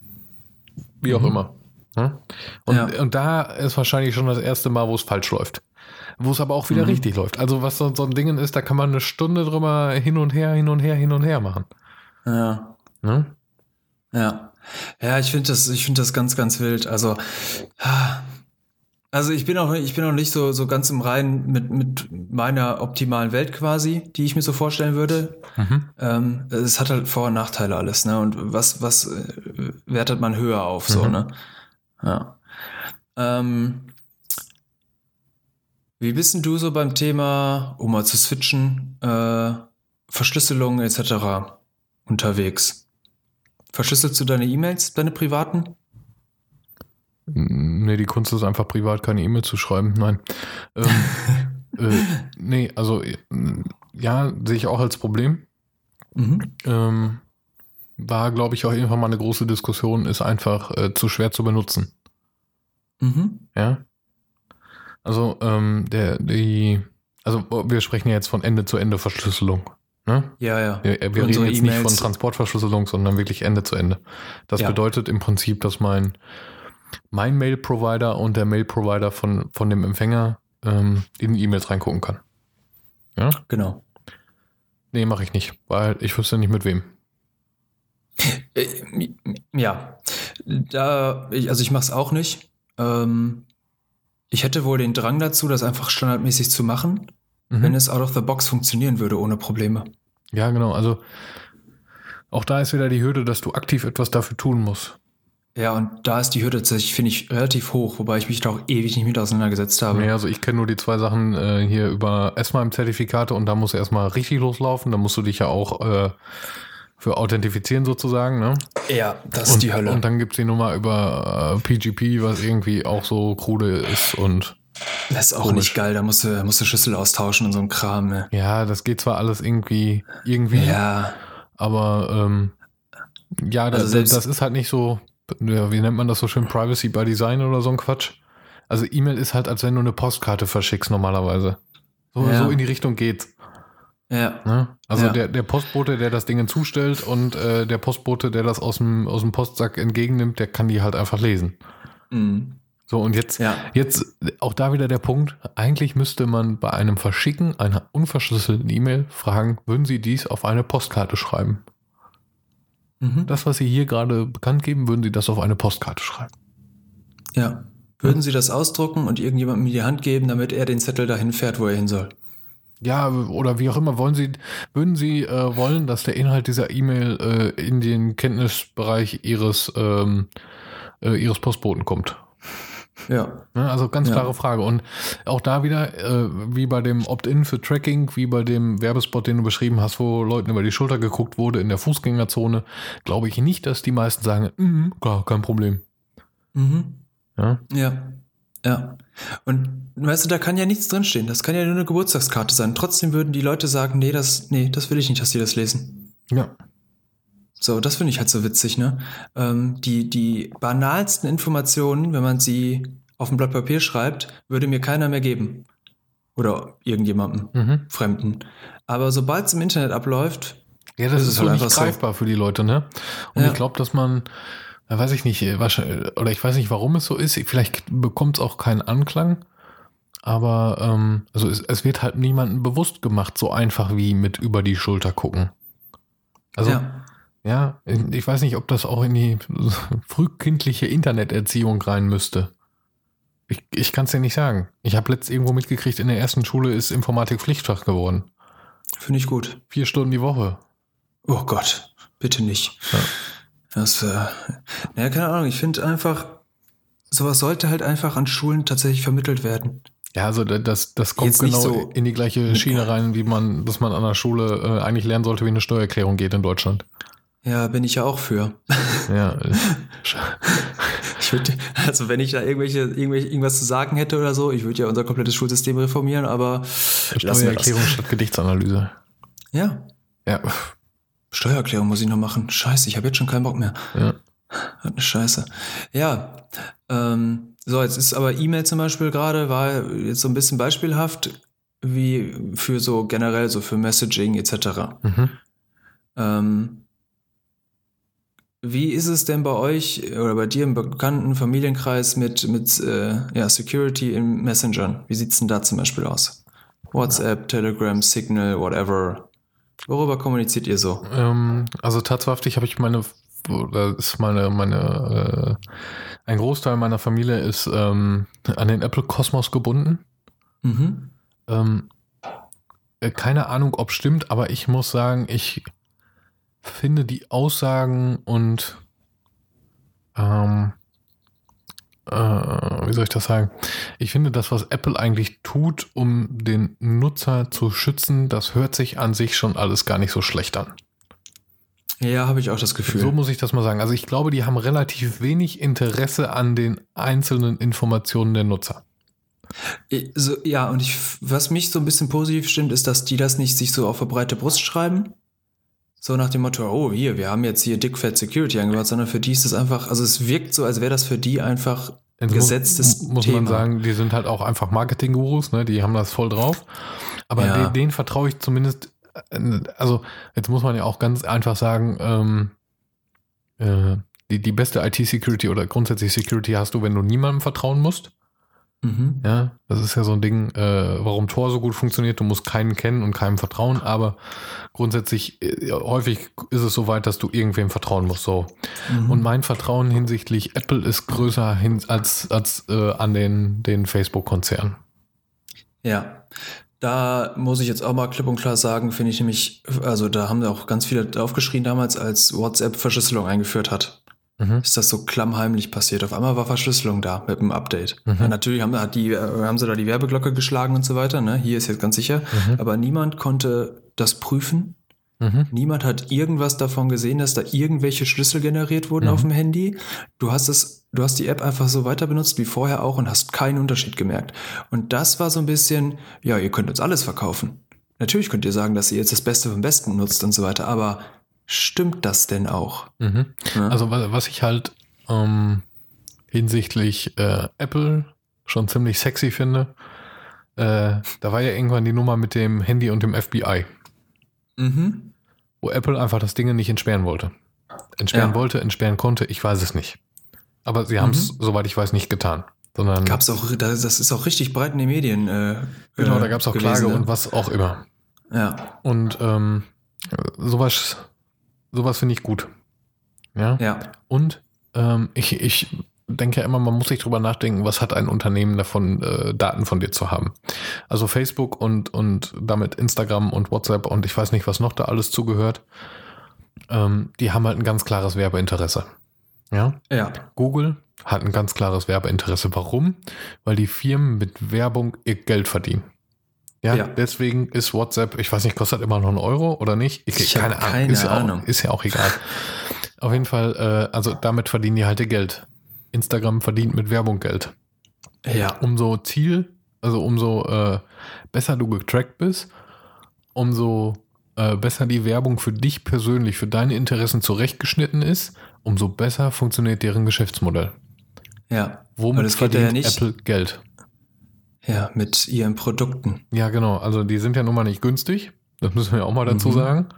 Wie auch mhm. immer. Ja? Und, ja. und da ist wahrscheinlich schon das erste Mal, wo es falsch läuft. Wo es aber auch wieder mhm. richtig läuft. Also was so, so ein Ding ist, da kann man eine Stunde drüber hin und her, hin und her, hin und her machen. Ja. Ja. ja. Ja, ich finde das, ich finde das ganz, ganz wild. Also, also ich bin auch, ich bin auch nicht so, so ganz im Reinen mit, mit meiner optimalen Welt quasi, die ich mir so vorstellen würde. Mhm. Ähm, es hat halt Vor- und Nachteile alles, ne? Und was, was äh, wertet man höher auf, so, mhm. ne? Ja. Ähm, wie bist denn du so beim Thema, um mal zu switchen, äh, Verschlüsselung etc. unterwegs? Verschlüsselst du deine E-Mails, deine privaten? Nee, die Kunst ist einfach privat keine E-Mail zu schreiben. Nein. ähm, äh, nee, also ja, sehe ich auch als Problem. Mhm. Ähm, war, glaube ich, auch irgendwann mal eine große Diskussion, ist einfach äh, zu schwer zu benutzen. Mhm. Ja. Also, ähm, der, die, also wir sprechen ja jetzt von Ende zu Ende Verschlüsselung. Ne? Ja, ja. Wir, wir reden jetzt nicht von Transportverschlüsselung, sondern wirklich Ende zu Ende. Das ja. bedeutet im Prinzip, dass mein, mein Mail-Provider und der Mail-Provider von, von dem Empfänger ähm, in E-Mails reingucken kann. Ja? Genau. Nee, mache ich nicht, weil ich wüsste nicht mit wem. Äh, ja, da, ich, also ich mache es auch nicht. Ähm, ich hätte wohl den Drang dazu, das einfach standardmäßig zu machen, mhm. wenn es out of the box funktionieren würde, ohne Probleme. Ja, genau. Also auch da ist wieder die Hürde, dass du aktiv etwas dafür tun musst. Ja, und da ist die Hürde tatsächlich, finde ich, relativ hoch, wobei ich mich da auch ewig nicht mit auseinandergesetzt habe. Ja, also ich kenne nur die zwei Sachen äh, hier über erstmal im Zertifikate und da musst du erstmal richtig loslaufen. Da musst du dich ja auch äh, für authentifizieren sozusagen, ne? Ja, das und, ist die Hölle. Und dann gibt es die Nummer über äh, PGP, was irgendwie auch so krude ist und. Das ist auch komisch. nicht geil, da musst du, musst du Schlüssel austauschen und so ein Kram, ne? Ja, das geht zwar alles irgendwie, irgendwie. Ja. Aber ähm, ja, das, also das ist halt nicht so, wie nennt man das so schön, Privacy by Design oder so ein Quatsch. Also E-Mail ist halt, als wenn du eine Postkarte verschickst normalerweise. So, ja. so in die Richtung geht's. Ja. Ne? Also ja. Der, der Postbote, der das Ding zustellt und äh, der Postbote, der das aus dem, aus dem Postsack entgegennimmt, der kann die halt einfach lesen. Mhm. So, und jetzt, ja. jetzt auch da wieder der Punkt, eigentlich müsste man bei einem Verschicken einer unverschlüsselten E-Mail fragen, würden Sie dies auf eine Postkarte schreiben? Mhm. Das, was Sie hier gerade bekannt geben, würden Sie das auf eine Postkarte schreiben? Ja. Würden Sie das ausdrucken und irgendjemandem in die Hand geben, damit er den Zettel dahin fährt, wo er hin soll? Ja, oder wie auch immer, wollen Sie, würden Sie äh, wollen, dass der Inhalt dieser E-Mail äh, in den Kenntnisbereich Ihres, ähm, äh, Ihres Postboten kommt? Ja. Ne, also ganz klare ja. Frage. Und auch da wieder, äh, wie bei dem Opt-in für Tracking, wie bei dem Werbespot, den du beschrieben hast, wo Leuten über die Schulter geguckt wurde in der Fußgängerzone, glaube ich nicht, dass die meisten sagen, mm, klar, kein Problem. Mhm. Ja. Ja. Ja. Und weißt du, da kann ja nichts drinstehen. Das kann ja nur eine Geburtstagskarte sein. Trotzdem würden die Leute sagen, nee, das, nee, das will ich nicht, dass die das lesen. Ja. So, das finde ich halt so witzig, ne? Ähm, die, die banalsten Informationen, wenn man sie auf ein Blatt Papier schreibt, würde mir keiner mehr geben. Oder irgendjemandem, mhm. Fremden. Aber sobald es im Internet abläuft, ja, das ist, ist so halt nicht greifbar so. für die Leute, ne? Und ja. ich glaube, dass man weiß ich nicht, oder ich weiß nicht, warum es so ist. Vielleicht bekommt es auch keinen Anklang. Aber ähm, also es, es, wird halt niemandem bewusst gemacht, so einfach wie mit über die Schulter gucken. Also ja. Ja, ich weiß nicht, ob das auch in die frühkindliche Interneterziehung rein müsste. Ich, ich kann es dir nicht sagen. Ich habe letzt irgendwo mitgekriegt, in der ersten Schule ist Informatik Pflichtfach geworden. Finde ich gut. Vier Stunden die Woche. Oh Gott, bitte nicht. Ja. Das, äh, ja, keine Ahnung. Ich finde einfach, sowas sollte halt einfach an Schulen tatsächlich vermittelt werden. Ja, also das, das kommt Jetzt genau so in die gleiche Schiene rein, wie man, dass man an der Schule äh, eigentlich lernen sollte, wie eine Steuererklärung geht in Deutschland. Ja, bin ich ja auch für. Ja. ich würde, also wenn ich da irgendwelche, irgendwelche, irgendwas zu sagen hätte oder so, ich würde ja unser komplettes Schulsystem reformieren, aber Steuererklärung statt Gedichtsanalyse. Ja. Ja. Steuererklärung muss ich noch machen. Scheiße, ich habe jetzt schon keinen Bock mehr. Ja. Eine Scheiße. Ja, ähm, so, jetzt ist aber E-Mail zum Beispiel gerade, war jetzt so ein bisschen beispielhaft, wie für so generell, so für Messaging etc. Mhm. Ähm, wie ist es denn bei euch oder bei dir im bekannten Familienkreis mit, mit äh, ja, Security in Messengern? Wie sieht es denn da zum Beispiel aus? WhatsApp, Telegram, Signal, whatever. Worüber kommuniziert ihr so? Ähm, also tatsächlich habe ich meine, oder ist meine, meine, äh, ein Großteil meiner Familie ist ähm, an den Apple Kosmos gebunden. Mhm. Ähm, äh, keine Ahnung, ob stimmt, aber ich muss sagen, ich finde die Aussagen und ähm, äh, wie soll ich das sagen? Ich finde, das, was Apple eigentlich tut, um den Nutzer zu schützen, das hört sich an sich schon alles gar nicht so schlecht an. Ja, habe ich auch das Gefühl. So muss ich das mal sagen. Also ich glaube, die haben relativ wenig Interesse an den einzelnen Informationen der Nutzer. So, ja, und ich, was mich so ein bisschen positiv stimmt, ist, dass die das nicht sich so auf eine breite Brust schreiben. So nach dem Motto, oh, hier, wir haben jetzt hier Dickfat Security angebaut, sondern für die ist es einfach, also es wirkt so, als wäre das für die einfach ein gesetztes muss, muss Thema. man sagen, die sind halt auch einfach Marketing-Gurus, ne? die haben das voll drauf. Aber ja. denen, denen vertraue ich zumindest also jetzt muss man ja auch ganz einfach sagen, ähm, äh, die, die beste IT-Security oder grundsätzlich Security hast du, wenn du niemandem vertrauen musst. Mhm. Ja, das ist ja so ein Ding, äh, warum Tor so gut funktioniert. Du musst keinen kennen und keinem vertrauen, aber grundsätzlich äh, häufig ist es so weit, dass du irgendwem vertrauen musst. So. Mhm. Und mein Vertrauen hinsichtlich Apple ist größer hin, als, als äh, an den, den Facebook-Konzern. Ja. Da muss ich jetzt auch mal klipp und klar sagen, finde ich nämlich, also da haben auch ganz viele aufgeschrien damals, als WhatsApp Verschlüsselung eingeführt hat mhm. ist das so klammheimlich passiert. Auf einmal war Verschlüsselung da mit dem Update. Mhm. Ja, natürlich haben, die, äh, haben sie da die Werbeglocke geschlagen und so weiter. Ne? Hier ist jetzt ganz sicher. Mhm. Aber niemand konnte das prüfen. Mhm. Niemand hat irgendwas davon gesehen, dass da irgendwelche Schlüssel generiert wurden mhm. auf dem Handy. Du hast es, du hast die App einfach so weiter benutzt wie vorher auch und hast keinen Unterschied gemerkt. Und das war so ein bisschen, ja, ihr könnt uns alles verkaufen. Natürlich könnt ihr sagen, dass ihr jetzt das Beste vom Besten nutzt und so weiter, aber Stimmt das denn auch? Mhm. Ja. Also was ich halt ähm, hinsichtlich äh, Apple schon ziemlich sexy finde, äh, da war ja irgendwann die Nummer mit dem Handy und dem FBI. Mhm. Wo Apple einfach das Ding nicht entsperren wollte. Entsperren ja. wollte, entsperren konnte, ich weiß es nicht. Aber sie haben es, mhm. soweit ich weiß, nicht getan. Sondern gab's auch, das ist auch richtig breit in den Medien. Äh, genau, da gab es auch gewesen, Klage ne? und was auch immer. Ja. Und ähm, sowas sowas finde ich gut. Ja. ja. Und ähm, ich, ich denke ja immer, man muss sich drüber nachdenken, was hat ein Unternehmen davon, äh, Daten von dir zu haben. Also Facebook und, und damit Instagram und WhatsApp und ich weiß nicht, was noch da alles zugehört. Ähm, die haben halt ein ganz klares Werbeinteresse. Ja. Ja. Google hat ein ganz klares Werbeinteresse. Warum? Weil die Firmen mit Werbung ihr Geld verdienen. Ja, ja, deswegen ist WhatsApp, ich weiß nicht, kostet immer noch einen Euro oder nicht? Ich, ich keine, Ahnung. Keine ist, ja Ahnung. Auch, ist ja auch egal. Auf jeden Fall, äh, also damit verdienen die halt Geld. Instagram verdient mit Werbung Geld. Ja. Umso Ziel, also umso äh, besser du getrackt bist, umso äh, besser die Werbung für dich persönlich, für deine Interessen zurechtgeschnitten ist, umso besser funktioniert deren Geschäftsmodell. Ja. Womit verdient ja Apple Geld? Ja, mit ihren Produkten. Ja, genau. Also die sind ja nun mal nicht günstig. Das müssen wir auch mal dazu mhm. sagen.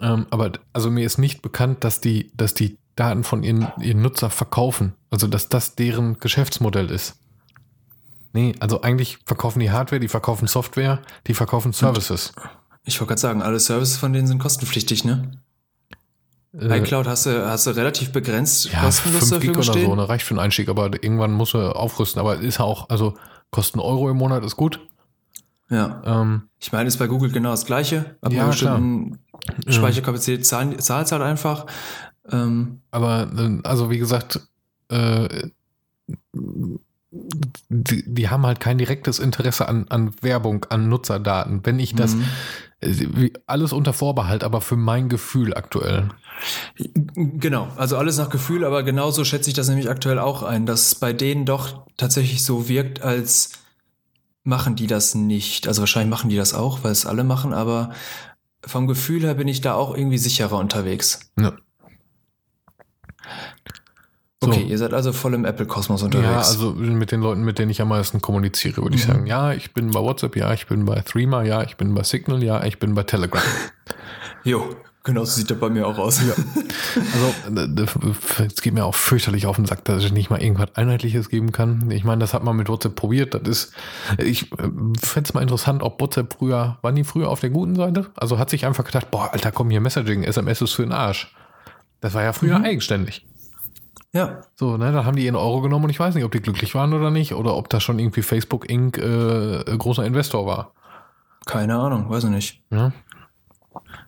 Ähm, aber also mir ist nicht bekannt, dass die, dass die Daten von ihren, ihren Nutzer verkaufen. Also dass das deren Geschäftsmodell ist. Nee, also eigentlich verkaufen die Hardware, die verkaufen Software, die verkaufen Services. Ich wollte gerade sagen, alle Services von denen sind kostenpflichtig, ne? Äh, iCloud hast du, hast du relativ begrenzt ja, kostenlos 5 Gig oder so, ne, reicht für einen Einstieg, aber irgendwann musst du aufrüsten. Aber ist auch, also Kosten Euro im Monat ist gut. Ja. Ähm, ich meine, ist bei Google genau das Gleiche. Ab ja, einer bestimmten Speicherkapazität zahlen, zahlt halt einfach. Ähm, Aber, äh, also wie gesagt, äh, die, die, haben halt kein direktes Interesse an, an Werbung, an Nutzerdaten. Wenn ich das, mhm. Äh, alles unter Vorbehalt, aber für mein Gefühl aktuell. Genau, also alles nach Gefühl, aber genauso schätze ich das nämlich aktuell auch ein, dass bei denen doch tatsächlich so wirkt, als machen die das nicht. Also wahrscheinlich machen die das auch, weil es alle machen, aber vom Gefühl her bin ich da auch irgendwie sicherer unterwegs. Ja. Okay, so. ihr seid also voll im Apple-Kosmos unterwegs. Ja, also mit den Leuten, mit denen ich am meisten kommuniziere, würde mhm. ich sagen. Ja, ich bin bei WhatsApp, ja, ich bin bei Threema, ja, ich bin bei Signal, ja, ich bin bei Telegram. jo, Genau so sieht das bei mir auch aus. Ja. Also, es geht mir auch fürchterlich auf den Sack, dass es nicht mal irgendwas Einheitliches geben kann. Ich meine, das hat man mit WhatsApp probiert. Das ist, ich äh, fände es mal interessant, ob WhatsApp früher, waren die früher auf der guten Seite? Also hat sich einfach gedacht, boah, Alter, komm hier, Messaging, SMS ist für den Arsch. Das war ja früher mhm. eigenständig. Ja. So, ne, da haben die ihren Euro genommen und ich weiß nicht, ob die glücklich waren oder nicht oder ob das schon irgendwie Facebook Inc. Äh, großer Investor war. Keine Ahnung, weiß ich nicht. Ja.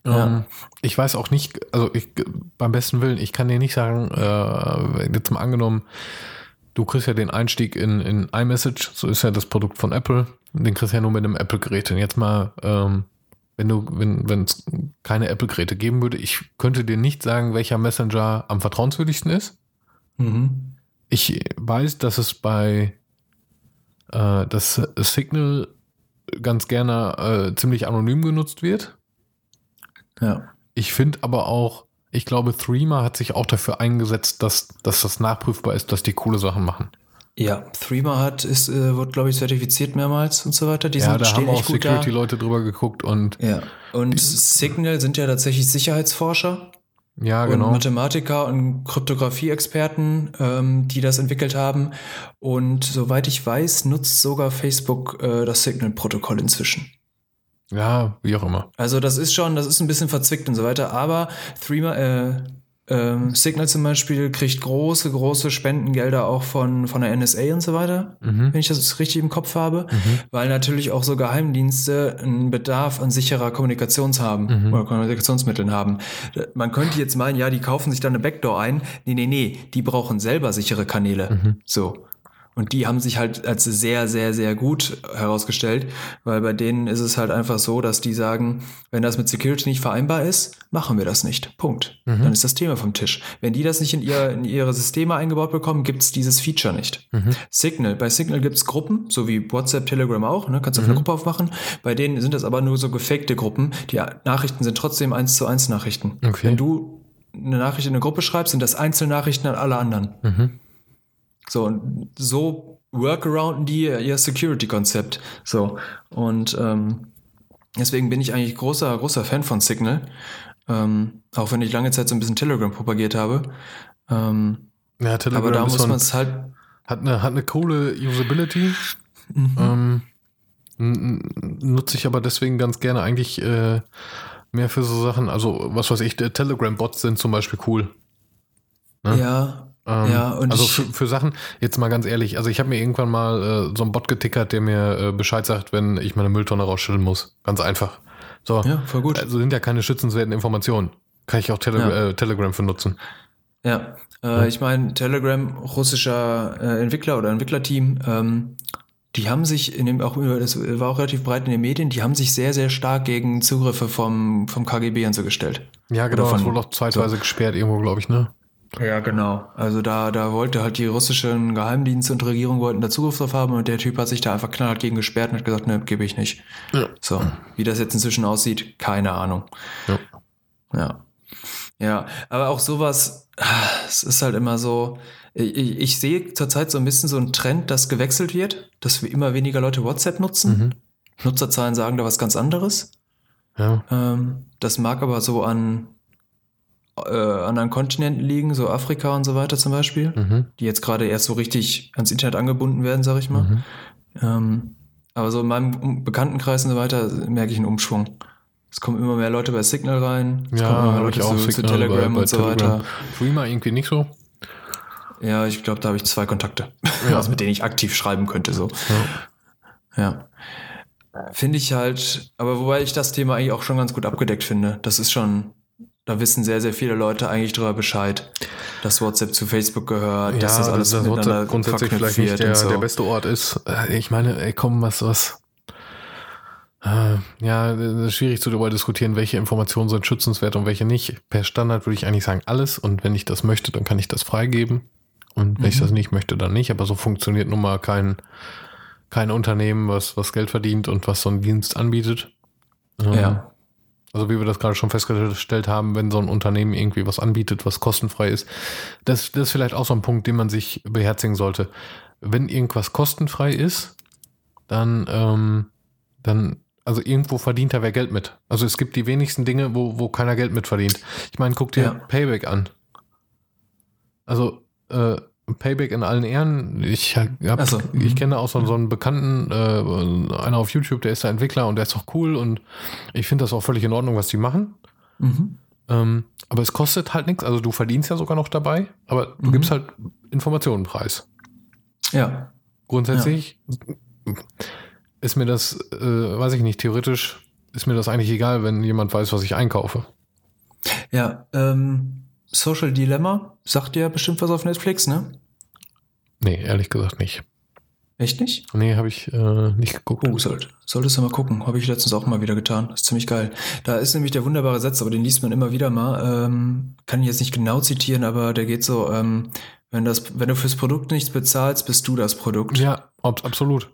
Ja. Ähm, ich weiß auch nicht, also ich, beim besten Willen, ich kann dir nicht sagen, äh, jetzt mal angenommen, du kriegst ja den Einstieg in, in iMessage, so ist ja das Produkt von Apple, den kriegst du ja nur mit einem Apple-Gerät. Und jetzt mal, ähm, wenn du, wenn es keine Apple-Geräte geben würde, ich könnte dir nicht sagen, welcher Messenger am vertrauenswürdigsten ist. Mhm. Ich weiß, dass es bei äh, das Signal ganz gerne äh, ziemlich anonym genutzt wird. Ja. Ich finde aber auch, ich glaube, Threema hat sich auch dafür eingesetzt, dass, dass das nachprüfbar ist, dass die coole Sachen machen. Ja, Threema hat, ist, äh, wird, glaube ich, zertifiziert mehrmals und so weiter. Die ja, sind, da haben auch. Security-Leute drüber geguckt und Ja. Und Signal sind ja tatsächlich Sicherheitsforscher ja, und genau. Mathematiker und Kryptographie-Experten, ähm, die das entwickelt haben. Und soweit ich weiß, nutzt sogar Facebook äh, das Signal-Protokoll inzwischen. Ja, wie auch immer. Also das ist schon, das ist ein bisschen verzwickt und so weiter, aber Threema, äh, ähm, Signal zum Beispiel kriegt große, große Spendengelder auch von, von der NSA und so weiter, Mhm. wenn ich das richtig im Kopf habe, weil natürlich auch so Geheimdienste einen Bedarf an sicherer Kommunikations haben Mhm. oder Kommunikationsmitteln haben. Man könnte jetzt meinen, ja, die kaufen sich dann eine Backdoor ein. Nee, nee, nee, die brauchen selber sichere Kanäle. Mhm. So. Und die haben sich halt als sehr, sehr, sehr gut herausgestellt, weil bei denen ist es halt einfach so, dass die sagen, wenn das mit Security nicht vereinbar ist, machen wir das nicht. Punkt. Mhm. Dann ist das Thema vom Tisch. Wenn die das nicht in, ihr, in ihre Systeme eingebaut bekommen, gibt's dieses Feature nicht. Mhm. Signal, bei Signal gibt's Gruppen, so wie WhatsApp, Telegram auch, ne? kannst du auf eine Gruppe aufmachen. Bei denen sind das aber nur so gefakte Gruppen. Die Nachrichten sind trotzdem eins zu eins Nachrichten. Okay. Wenn du eine Nachricht in eine Gruppe schreibst, sind das Einzelnachrichten an alle anderen. Mhm. So, und so workarounden die ihr Security-Konzept. So, und ähm, deswegen bin ich eigentlich großer, großer Fan von Signal. Ähm, auch wenn ich lange Zeit so ein bisschen Telegram propagiert habe. Ähm, Ja, Telegram aber da muss man es halt. hat, eine, hat eine coole Usability. Mhm. Ähm, nutze ich aber deswegen ganz gerne eigentlich äh, mehr für so Sachen. Also, was weiß ich, Telegram-Bots sind zum Beispiel cool. ne? Ja, Ähm, Ja, und also für, für Sachen, jetzt mal ganz ehrlich, also ich habe mir irgendwann mal äh, so einen Bot getickert, der mir äh, Bescheid sagt, wenn ich meine Mülltonne rausschütteln muss. Ganz einfach. So, ja, voll gut. also sind ja keine schützenswerten Informationen. Kann ich auch Tele Ja. äh, Telegram für nutzen. Ja, äh, ich meine, Telegram, russischer äh, Entwickler oder Entwicklerteam, ähm, die haben sich in dem auch über das war auch relativ breit in den Medien, die haben sich sehr sehr stark gegen Zugriffe vom vom KGB und so gestellt. Ja, genau, das wurde auch zeitweise gesperrt irgendwo, glaube ich, ne? Ja, genau. Also da da wollte halt die russischen Geheimdienste und Regierung wollten da Zugriff drauf haben und der Typ hat sich da einfach knallhart gegen gesperrt und hat gesagt, ne, gebe ich nicht. Ja. So, wie das jetzt inzwischen aussieht, keine Ahnung. Ja. Ja. Ja, aber auch sowas, es ist halt immer so, ich, ich- ich sehe zurzeit so ein bisschen so einen Trend, dass gewechselt wird, dass wir immer weniger Leute WhatsApp nutzen. Mhm. Nutzerzahlen sagen da was ganz anderes. Ja. Ähm, das mag aber so an äh, anderen Kontinenten liegen, so Afrika und so weiter zum Beispiel, Mhm. die jetzt gerade erst so richtig ans Internet angebunden werden, sag ich mal. Mhm. Ähm, aber so in meinem Bekanntenkreis und so weiter merke ich einen Umschwung. Es kommen immer mehr Leute bei Signal rein, es Ja, kommen immer mehr Leute zu, zu Telegram bei, bei und so Telegram. weiter. Threema irgendwie nicht so. Ja, ich glaube, da habe ich zwei Kontakte, Ja. also mit denen ich aktiv schreiben könnte. So. Ja. Finde ich halt, aber wobei ich das Thema eigentlich auch schon ganz gut abgedeckt finde. Das ist schon, da wissen sehr, sehr viele Leute eigentlich drüber Bescheid, dass WhatsApp zu Facebook gehört, dass das alles dass miteinander WhatsApp grundsätzlich vielleicht nicht der, so. der beste Ort ist. Äh, Ich meine, ey, komm, was, was. Äh, Ja, schwierig zu darüber diskutieren, welche Informationen sind schützenswert und welche nicht. Per Standard würde ich eigentlich sagen alles und wenn ich das möchte, dann kann ich das freigeben. Und wenn ich Mhm. das nicht möchte, dann nicht. Aber so funktioniert nun mal kein, kein Unternehmen, was, was Geld verdient und was so einen Dienst anbietet. Ähm, Ja. Also wie wir das gerade schon festgestellt haben, wenn so ein Unternehmen irgendwie was anbietet, was kostenfrei ist, das, das ist vielleicht auch so ein Punkt, den man sich beherzigen sollte. Wenn irgendwas kostenfrei ist, dann, ähm, dann, also irgendwo verdient da wer Geld mit. Also es gibt die wenigsten Dinge, wo, wo keiner Geld mit verdient. Ich meine, guck dir Ja. Payback an. Also äh, Payback in allen Ehren. Ich, hab, so, ich mhm. kenne auch so, so einen Bekannten, äh, einer auf YouTube, der ist der Entwickler und der ist auch cool und ich finde das auch völlig in Ordnung, was die machen. Mhm. Ähm, aber es kostet halt nichts. Also du verdienst ja sogar noch dabei, aber du Mhm. gibst halt Informationen preis. Ja. Grundsätzlich ist mir das, äh, weiß ich nicht, theoretisch ist mir das eigentlich egal, wenn jemand weiß, was ich einkaufe. Ja, ähm, Social Dilemma sagt dir bestimmt was auf Netflix, ne? Nee, ehrlich gesagt nicht. Echt nicht? Nee, habe ich äh, nicht geguckt. Oh, sollt, solltest du mal gucken. Habe ich letztens auch mal wieder getan. Das ist ziemlich geil. Da ist nämlich der wunderbare Satz, aber den liest man immer wieder mal. Ähm, kann ich jetzt nicht genau zitieren, aber der geht so, ähm, wenn, das, wenn du fürs Produkt nichts bezahlst, bist du das Produkt. Ja, ab, absolut.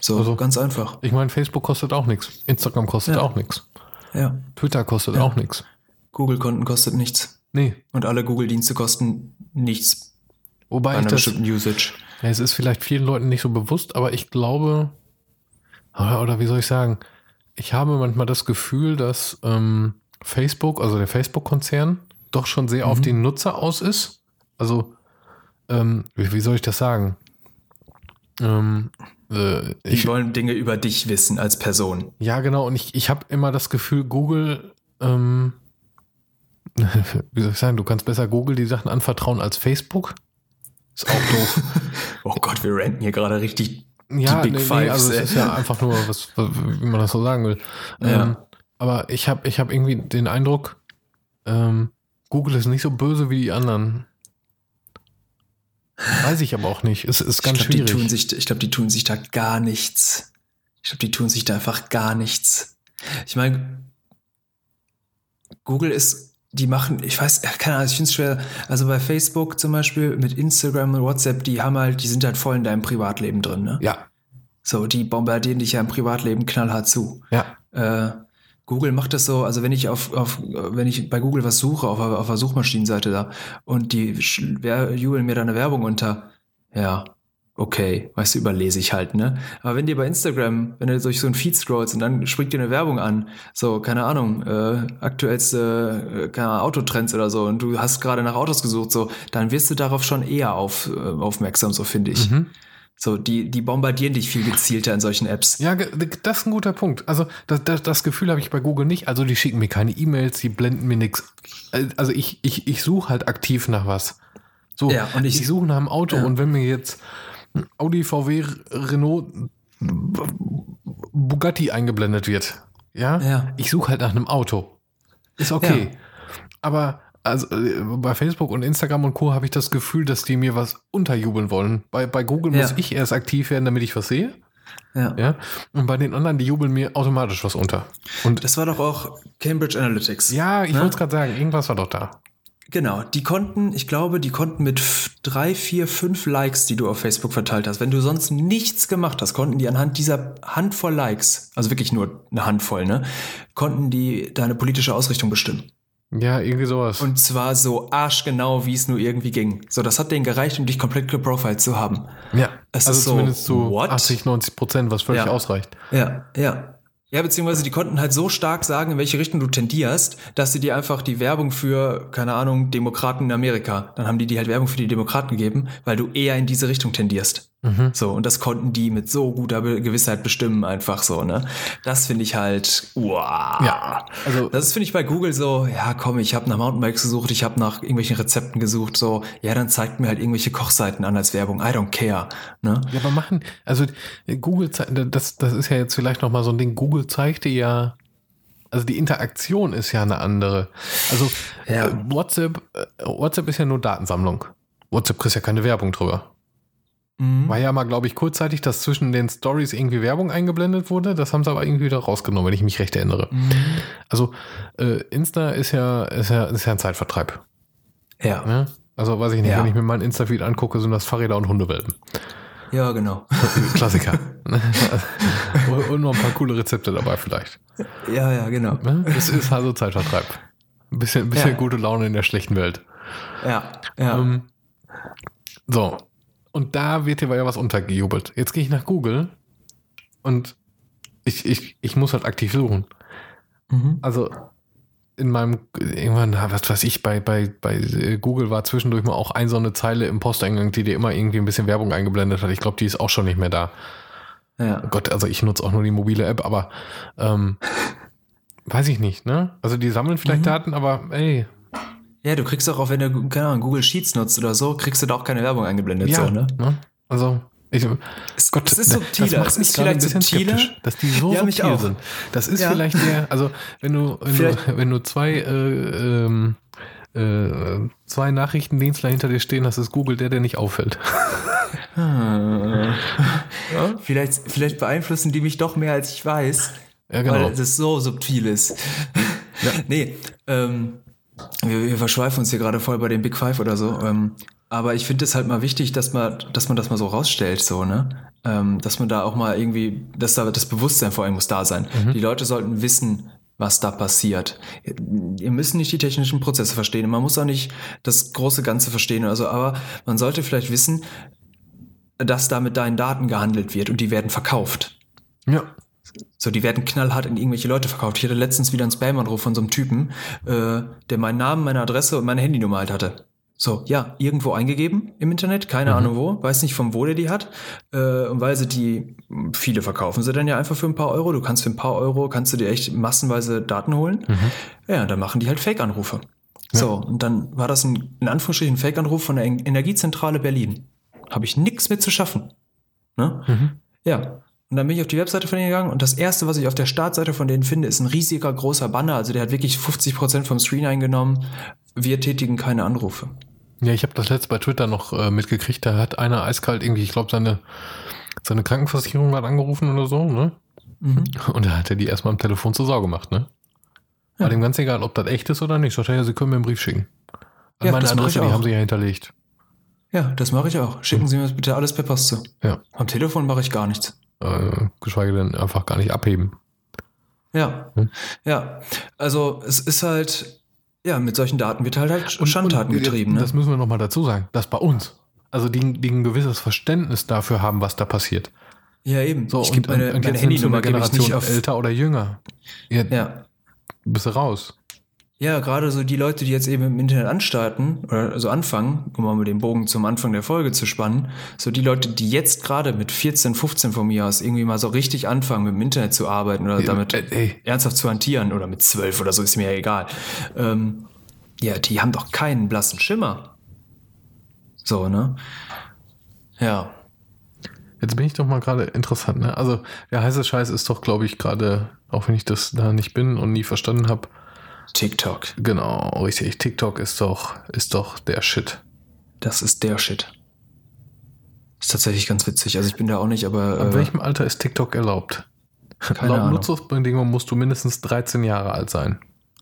So, also- ganz einfach. Ich meine, Facebook kostet auch nichts. Instagram kostet Ja. auch nichts. Ja. Twitter kostet Ja. auch nichts. Google-Konten kostet nichts. Nee. Und alle Google-Dienste kosten nichts. Wobei bei einer das, bestimmten Usage. Ja, es ist vielleicht vielen Leuten nicht so bewusst, aber ich glaube, oder, oder wie soll ich sagen, ich habe manchmal das Gefühl, dass ähm, Facebook, also der Facebook-Konzern, doch schon sehr auf den Nutzer aus ist. Also, ähm, wie, wie soll ich das sagen? Ähm, äh, Die ich, wollen Dinge über dich wissen als Person. ja, genau, und ich, ich habe immer das Gefühl, Google, ähm, wie soll ich sagen, du kannst besser Google die Sachen anvertrauen als Facebook. Ist auch doof. Oh Gott, wir ranten hier gerade richtig Ja, die Big nee, nee, Fives. also es ist ja einfach nur, was, wie man das so sagen will. Ja. Ähm, aber ich habe ich hab irgendwie den Eindruck, ähm, Google ist nicht so böse wie die anderen. Weiß ich aber auch nicht. Es ist ganz ich glaube, die, schwierig. tun sich- ich glaub, die tun sich da gar nichts. Ich glaube, die tun sich da einfach gar nichts. Ich meine, Google ist, die machen, ich weiß, ja, keine Ahnung, ich finde es schwer. Also bei Facebook zum Beispiel, mit Instagram und WhatsApp, die haben halt, die sind halt voll in deinem Privatleben drin, ne? ja, So, die bombardieren dich ja im Privatleben knallhart zu. ja, Äh, Google macht das so, also wenn ich auf, auf wenn ich bei Google was suche, auf, auf der Suchmaschinenseite da, und die jubeln mir da eine Werbung unter, ja, okay, weißt du, überlese ich halt, ne? Aber wenn dir bei Instagram, wenn du durch so ein Feed scrollst und dann springt dir eine Werbung an, so, keine Ahnung, äh, aktuellste äh, keine Ahnung, Autotrends oder so, und du hast gerade nach Autos gesucht, so, dann wirst du darauf schon eher auf, äh, aufmerksam, so finde ich. mhm. So, die, die bombardieren dich viel gezielter in solchen Apps. ja, das ist ein guter Punkt. Also das, das, das Gefühl habe ich bei Google nicht. Also die schicken mir keine E-Mails, die blenden mir nichts. Also ich, ich, ich suche halt aktiv nach was. So, Ja, und ich- ich suche nach einem Auto Ja. und wenn mir jetzt Audi, VW, Renault, Bugatti eingeblendet wird, ja, Ja. ich suche halt nach einem Auto. Ist okay. Ja. Aber also äh, bei Facebook und Instagram und Co. habe ich das Gefühl, dass die mir was unterjubeln wollen. Bei, bei Google Ja. muss ich erst aktiv werden, damit ich was sehe. Ja. Ja. Und bei den anderen, die jubeln mir automatisch was unter. Und Das war doch auch Cambridge Analytics. ja, ich Ne? wollte es gerade sagen, irgendwas war doch da. Genau, die konnten, ich glaube, die konnten mit drei, vier, fünf Likes, die du auf Facebook verteilt hast, wenn du sonst nichts gemacht hast, konnten die anhand dieser Handvoll Likes, also wirklich nur eine Handvoll, ne, konnten die deine politische Ausrichtung bestimmen. Ja, irgendwie sowas. Und zwar so arschgenau, wie es nur irgendwie ging. So, das hat denen gereicht, um dich komplett geprofiled zu haben. ja, es also ist so, zumindest zu what? 80, 90 Prozent, was völlig Ja. ausreicht. Ja, ja. Ja, beziehungsweise die konnten halt so stark sagen, in welche Richtung du tendierst, dass sie dir einfach die Werbung für, keine Ahnung, Demokraten in Amerika, dann haben die dir halt Werbung für die Demokraten gegeben, weil du eher in diese Richtung tendierst. Mhm. So, und das konnten die mit so guter Be Gewissheit bestimmen, einfach so, ne? Das finde ich halt, wow. Ja, also Das finde ich bei Google so, ja komm, ich habe nach Mountainbikes gesucht, ich habe nach irgendwelchen Rezepten gesucht, so, ja, dann zeigt mir halt irgendwelche Kochseiten an als Werbung, I don't care, ne? Ja, aber machen, also Google, das, das ist ja jetzt vielleicht nochmal so ein Ding, Google zeigte ja, also die Interaktion ist ja eine andere. Also Ja. äh, WhatsApp, äh, WhatsApp ist ja nur Datensammlung. WhatsApp kriegst ja keine Werbung drüber. Mhm. War ja mal, glaube ich, kurzzeitig, dass zwischen den Stories irgendwie Werbung eingeblendet wurde. Das haben sie aber irgendwie wieder rausgenommen, wenn ich mich recht erinnere. Mhm. Also äh, Insta ist ja, ist ja, ist ja ein Zeitvertreib. Ja. Ne? Also weiß ich nicht, Ja. wenn ich mir meinen Insta-Feed angucke, sind das Fahrräder und Hundewelpen. Ja, genau. Klassiker. und, noch ein paar coole Rezepte dabei vielleicht. Ja, ja, genau. Ne? Es ist also Zeitvertreib. Ein bisschen, bisschen Ja. gute Laune in der schlechten Welt. Ja, ja. Ähm, so. Und da wird dir ja was untergejubelt. Jetzt gehe ich nach Google und ich, ich, ich muss halt aktiv suchen. Mhm. Also in meinem, irgendwann, was weiß ich, bei, bei, bei äh, Google war zwischendurch mal auch ein so eine Zeile im Posteingang, die dir immer irgendwie ein bisschen Werbung eingeblendet hat. Ich glaube, die ist auch schon nicht mehr da. Ja. Gott, also ich nutze auch nur die mobile App, aber ähm, weiß ich nicht, ne? Also die sammeln vielleicht Mhm. Daten, aber ey, ja, du kriegst auch, wenn du, keine Ahnung, Google Sheets nutzt oder so, kriegst du da auch keine Werbung eingeblendet. ja, So, ne? ne? Also ich, Es, Gott, es ist subtiler. das macht es ist gerade ein vielleicht bisschen subtiler. dass die so Ja, subtil sind. Das ist Ja. vielleicht der, also wenn du, wenn Vielleicht- du, wenn du zwei, äh, ähm, äh, zwei Nachrichtendienstler hinter dir stehen hast, ist Google der, der nicht auffällt. Hm. Vielleicht, vielleicht beeinflussen die mich doch mehr, als ich weiß. Ja, genau. Weil das so subtil ist. Nee, ähm, wir, wir verschweifen uns hier gerade voll bei den Big Five oder so. Ähm, aber ich finde es halt mal wichtig, dass man, dass man das mal so rausstellt, so, ne? Ähm, dass man da auch mal irgendwie, dass da das Bewusstsein vor allem muss da sein. Mhm. Die Leute sollten wissen, was da passiert. Ihr müsst nicht die technischen Prozesse verstehen. Man muss auch nicht das große Ganze verstehen. Also, aber man sollte vielleicht wissen, dass da mit deinen Daten gehandelt wird und die werden verkauft. Ja. So, die werden knallhart in irgendwelche Leute verkauft. Ich hatte letztens wieder einen Spam-Anruf von so einem Typen, äh, der meinen Namen, meine Adresse und meine Handynummer halt hatte. So, ja, irgendwo eingegeben im Internet, keine mhm. Ahnung wo, weiß nicht von wo der die hat. Äh, und weil sie die, viele verkaufen sie dann ja einfach für ein paar Euro. Du kannst für ein paar Euro, kannst du dir echt massenweise Daten holen. Mhm. Ja, dann machen die halt Fake-Anrufe. Ja. So, und dann war das ein, in Anführungsstrichen, Fake-Anruf von der Energiezentrale Berlin. Habe ich nichts mit zu schaffen. Ne? Mhm. Ja, und dann bin ich auf die Webseite von denen gegangen und das erste, was ich auf der Startseite von denen finde, ist ein riesiger großer Banner. Also der hat wirklich 50 Prozent vom Screen eingenommen. Wir tätigen keine Anrufe. Ja, ich habe das letzte bei Twitter noch äh, mitgekriegt. Da hat einer eiskalt irgendwie, ich glaube, seine, seine Krankenversicherung hat angerufen oder so, ne? Mhm. Und da hat er die erstmal am Telefon zur Sau gemacht, ne? Ja. War dem ganz egal, ob das echt ist oder nicht. Sagt er, ja, Sie können mir einen Brief schicken. An ja, meine Adresse, die haben Sie ja hinterlegt. Ja, das mache ich auch. Schicken Sie mir bitte alles per Post zu. Ja. Am Telefon mache ich gar nichts äh, geschweige denn einfach gar nicht abheben. Ja, hm? ja. Also es ist halt, ja, mit solchen Daten wird halt, halt Schandtaten und, und getrieben. Ne? Das müssen wir nochmal dazu sagen, dass bei uns, also die, die ein gewisses Verständnis dafür haben, was da passiert. Ja, eben. So, ich und, meine, und meine Handynummer Generation älter oder jünger. Ja. ja. Bist du raus. Ja, gerade so die Leute, die jetzt eben im Internet anstarten oder also anfangen, um mal den Bogen zum Anfang der Folge zu spannen, so die Leute, die jetzt gerade mit 14, 15 von mir aus irgendwie mal so richtig anfangen, mit dem Internet zu arbeiten oder damit äh, ernsthaft zu hantieren oder mit 12 oder so, ist mir ja egal. Ähm, ja, die haben doch keinen blassen Schimmer. So, ne? Ja. Jetzt bin ich doch mal gerade interessant, ne? Also, der heiße Scheiß ist doch, glaube ich, gerade, auch wenn ich das da nicht bin und nie verstanden habe, TikTok. Genau, richtig. TikTok ist doch, ist doch der Shit. Das ist der Shit. Ist tatsächlich ganz witzig. Also ich bin da auch nicht, aber. Ab äh, welchem Alter ist TikTok erlaubt? Keine Laut Ahnung. Nutzungsbedingungen musst du mindestens 13 Jahre alt sein.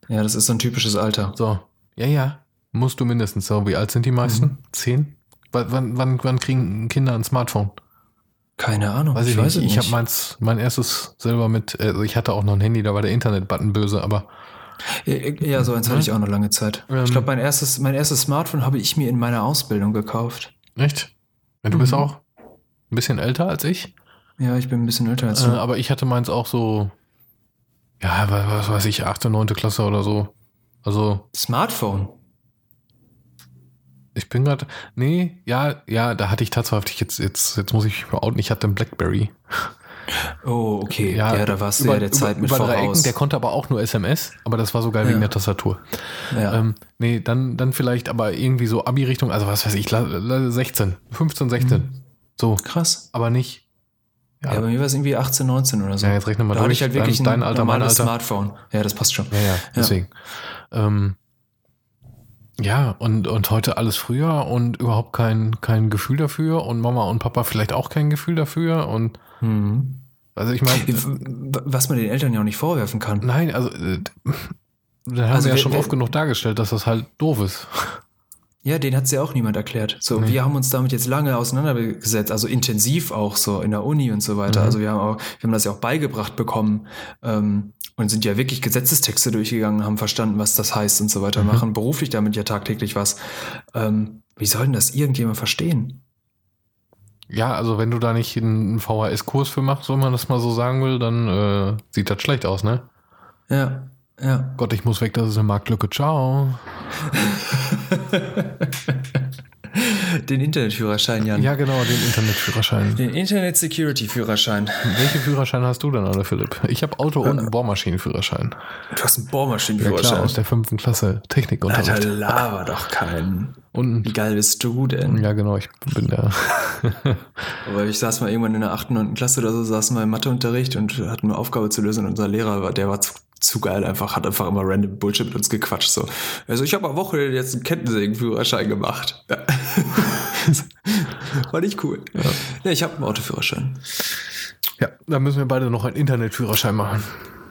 Ja, das ist so ein typisches Alter. So. Ja, ja. Musst du mindestens. So, wie alt sind die meisten? Mhm. Zehn? Wann, wann, wann kriegen Kinder ein Smartphone? Keine Ahnung. Weiß ich, ich weiß nicht. Ich habe meins, mein erstes selber mit, also ich hatte auch noch ein Handy, da war der Internet-Button böse, aber ja, so eins hatte ich auch noch lange Zeit. Ähm, ich glaube, mein erstes, mein erstes Smartphone habe ich mir in meiner Ausbildung gekauft. Echt? Ja, du mhm. bist auch ein bisschen älter als ich? Ja, ich bin ein bisschen älter als du. Äh, aber ich hatte meins auch so, ja, was weiß ich, 8., 9. Klasse oder so. Also. Smartphone? Ich bin gerade, nee, ja, ja, da hatte ich tatsächlich jetzt, jetzt, jetzt muss ich mich outen, ich hatte einen Blackberry. Oh, okay. Ja, ja da warst du über, ja der Zeit über, mit über voraus. Ecken, der konnte aber auch nur SMS, aber das war so geil ja. wegen der Tastatur. Ja. Ähm, nee, dann, dann vielleicht aber irgendwie so Abi-Richtung, also was weiß ich, 16, 15, 16. Mhm. So. Krass. Aber nicht. Ja, ja bei mir war es irgendwie 18, 19 oder so. Ja, jetzt rechne mal da durch. ich halt wirklich dein, dein Alter, mein Alter. Smartphone. Ja, das passt schon. Ja, ja, deswegen. Ähm, ja, und, und heute alles früher und überhaupt kein, kein Gefühl dafür und Mama und Papa vielleicht auch kein Gefühl dafür und hm. Also ich meine, was man den Eltern ja auch nicht vorwerfen kann. Nein, also äh, da haben also wir ja schon oft genug dargestellt, dass das halt doof ist. Ja, den hat es ja auch niemand erklärt. So, nee. wir haben uns damit jetzt lange auseinandergesetzt, also intensiv auch so in der Uni und so weiter. Mhm. Also wir haben auch, wir haben das ja auch beigebracht bekommen ähm, und sind ja wirklich Gesetzestexte durchgegangen, haben verstanden, was das heißt und so weiter, mhm. machen beruflich damit ja tagtäglich was. Ähm, wie soll denn das irgendjemand verstehen? Ja, also wenn du da nicht einen VHS-Kurs für machst, wenn man das mal so sagen will, dann äh, sieht das schlecht aus, ne? Ja, ja. Gott, ich muss weg, das ist eine Marktlücke. Ciao. Den Internetführerschein, Jan. Ja, genau, den Internetführerschein. Den Internet Security Führerschein. Welche Führerschein hast du denn, alle Philipp? Ich habe Auto- und einen Bohrmaschinenführerschein. Du hast einen Bohrmaschinenführerschein? Ja, klar, aus der fünften Klasse. Technik und Alter, laber doch keinen. Und Wie geil bist du denn? Ja, genau, ich bin der. Aber ich saß mal irgendwann in der achten und Klasse oder so, saßen wir im Matheunterricht und hatten eine Aufgabe zu lösen und unser Lehrer, der war zu geil einfach, hat einfach immer random Bullshit mit uns gequatscht. So. Also ich habe am Wochenende jetzt einen Kettensägenführerschein gemacht. Ja. War nicht cool. Ja, ja ich habe einen Autoführerschein. Ja, da müssen wir beide noch einen Internetführerschein machen.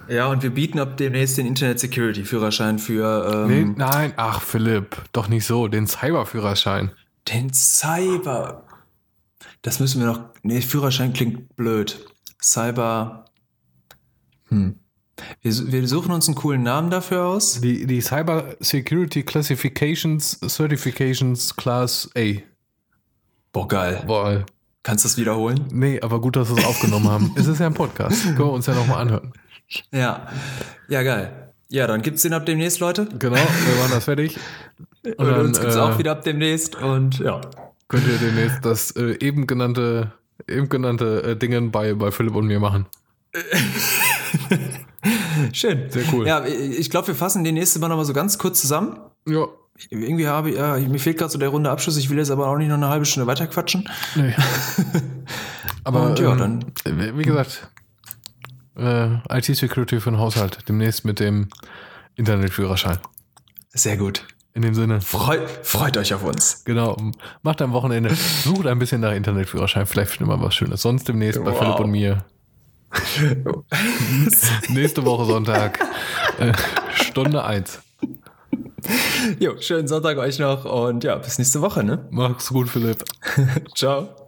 Ja, und wir bieten ab demnächst den Internet Security Führerschein für. Ähm, nee, nein, ach Philipp, doch nicht so, den Cyberführerschein. Den Cyber. Das müssen wir noch. Nee, Führerschein klingt blöd. Cyber. Hm. Wir, wir suchen uns einen coolen Namen dafür aus. Die, die Cyber Security Classifications Certifications Class A. Boah, geil. Boah. Kannst du das wiederholen? Nee, aber gut, dass wir es aufgenommen haben. Es ist ja ein Podcast. Können wir uns ja nochmal anhören. Ja. Ja, geil. Ja, dann gibt's den ab demnächst, Leute. Genau, wir machen das fertig. Und, und dann, uns gibt's äh, auch wieder ab demnächst und ja. Könnt ihr demnächst das äh, eben genannte, eben genannte äh, Dingen bei, bei Philipp und mir machen. Schön. Sehr cool. Ja, ich glaube, wir fassen die nächste Mal nochmal so ganz kurz zusammen. Ja. Irgendwie habe ich, ja, mir fehlt gerade so der runde Abschluss. Ich will jetzt aber auch nicht noch eine halbe Stunde weiter quatschen. Nee. aber Und ja, dann. Ähm, wie gesagt, äh, IT-Security für den Haushalt. Demnächst mit dem Internetführerschein. Sehr gut. In dem Sinne. Freut, freut euch auf uns. Genau. Macht am Wochenende. Sucht ein bisschen nach Internetführerschein. Vielleicht findet man was Schönes. Sonst demnächst wow. bei Philipp und mir. Nächste Woche Sonntag. Äh, Stunde 1. Jo, schönen Sonntag euch noch und ja, bis nächste Woche, ne? Mach's gut, Philipp. Ciao.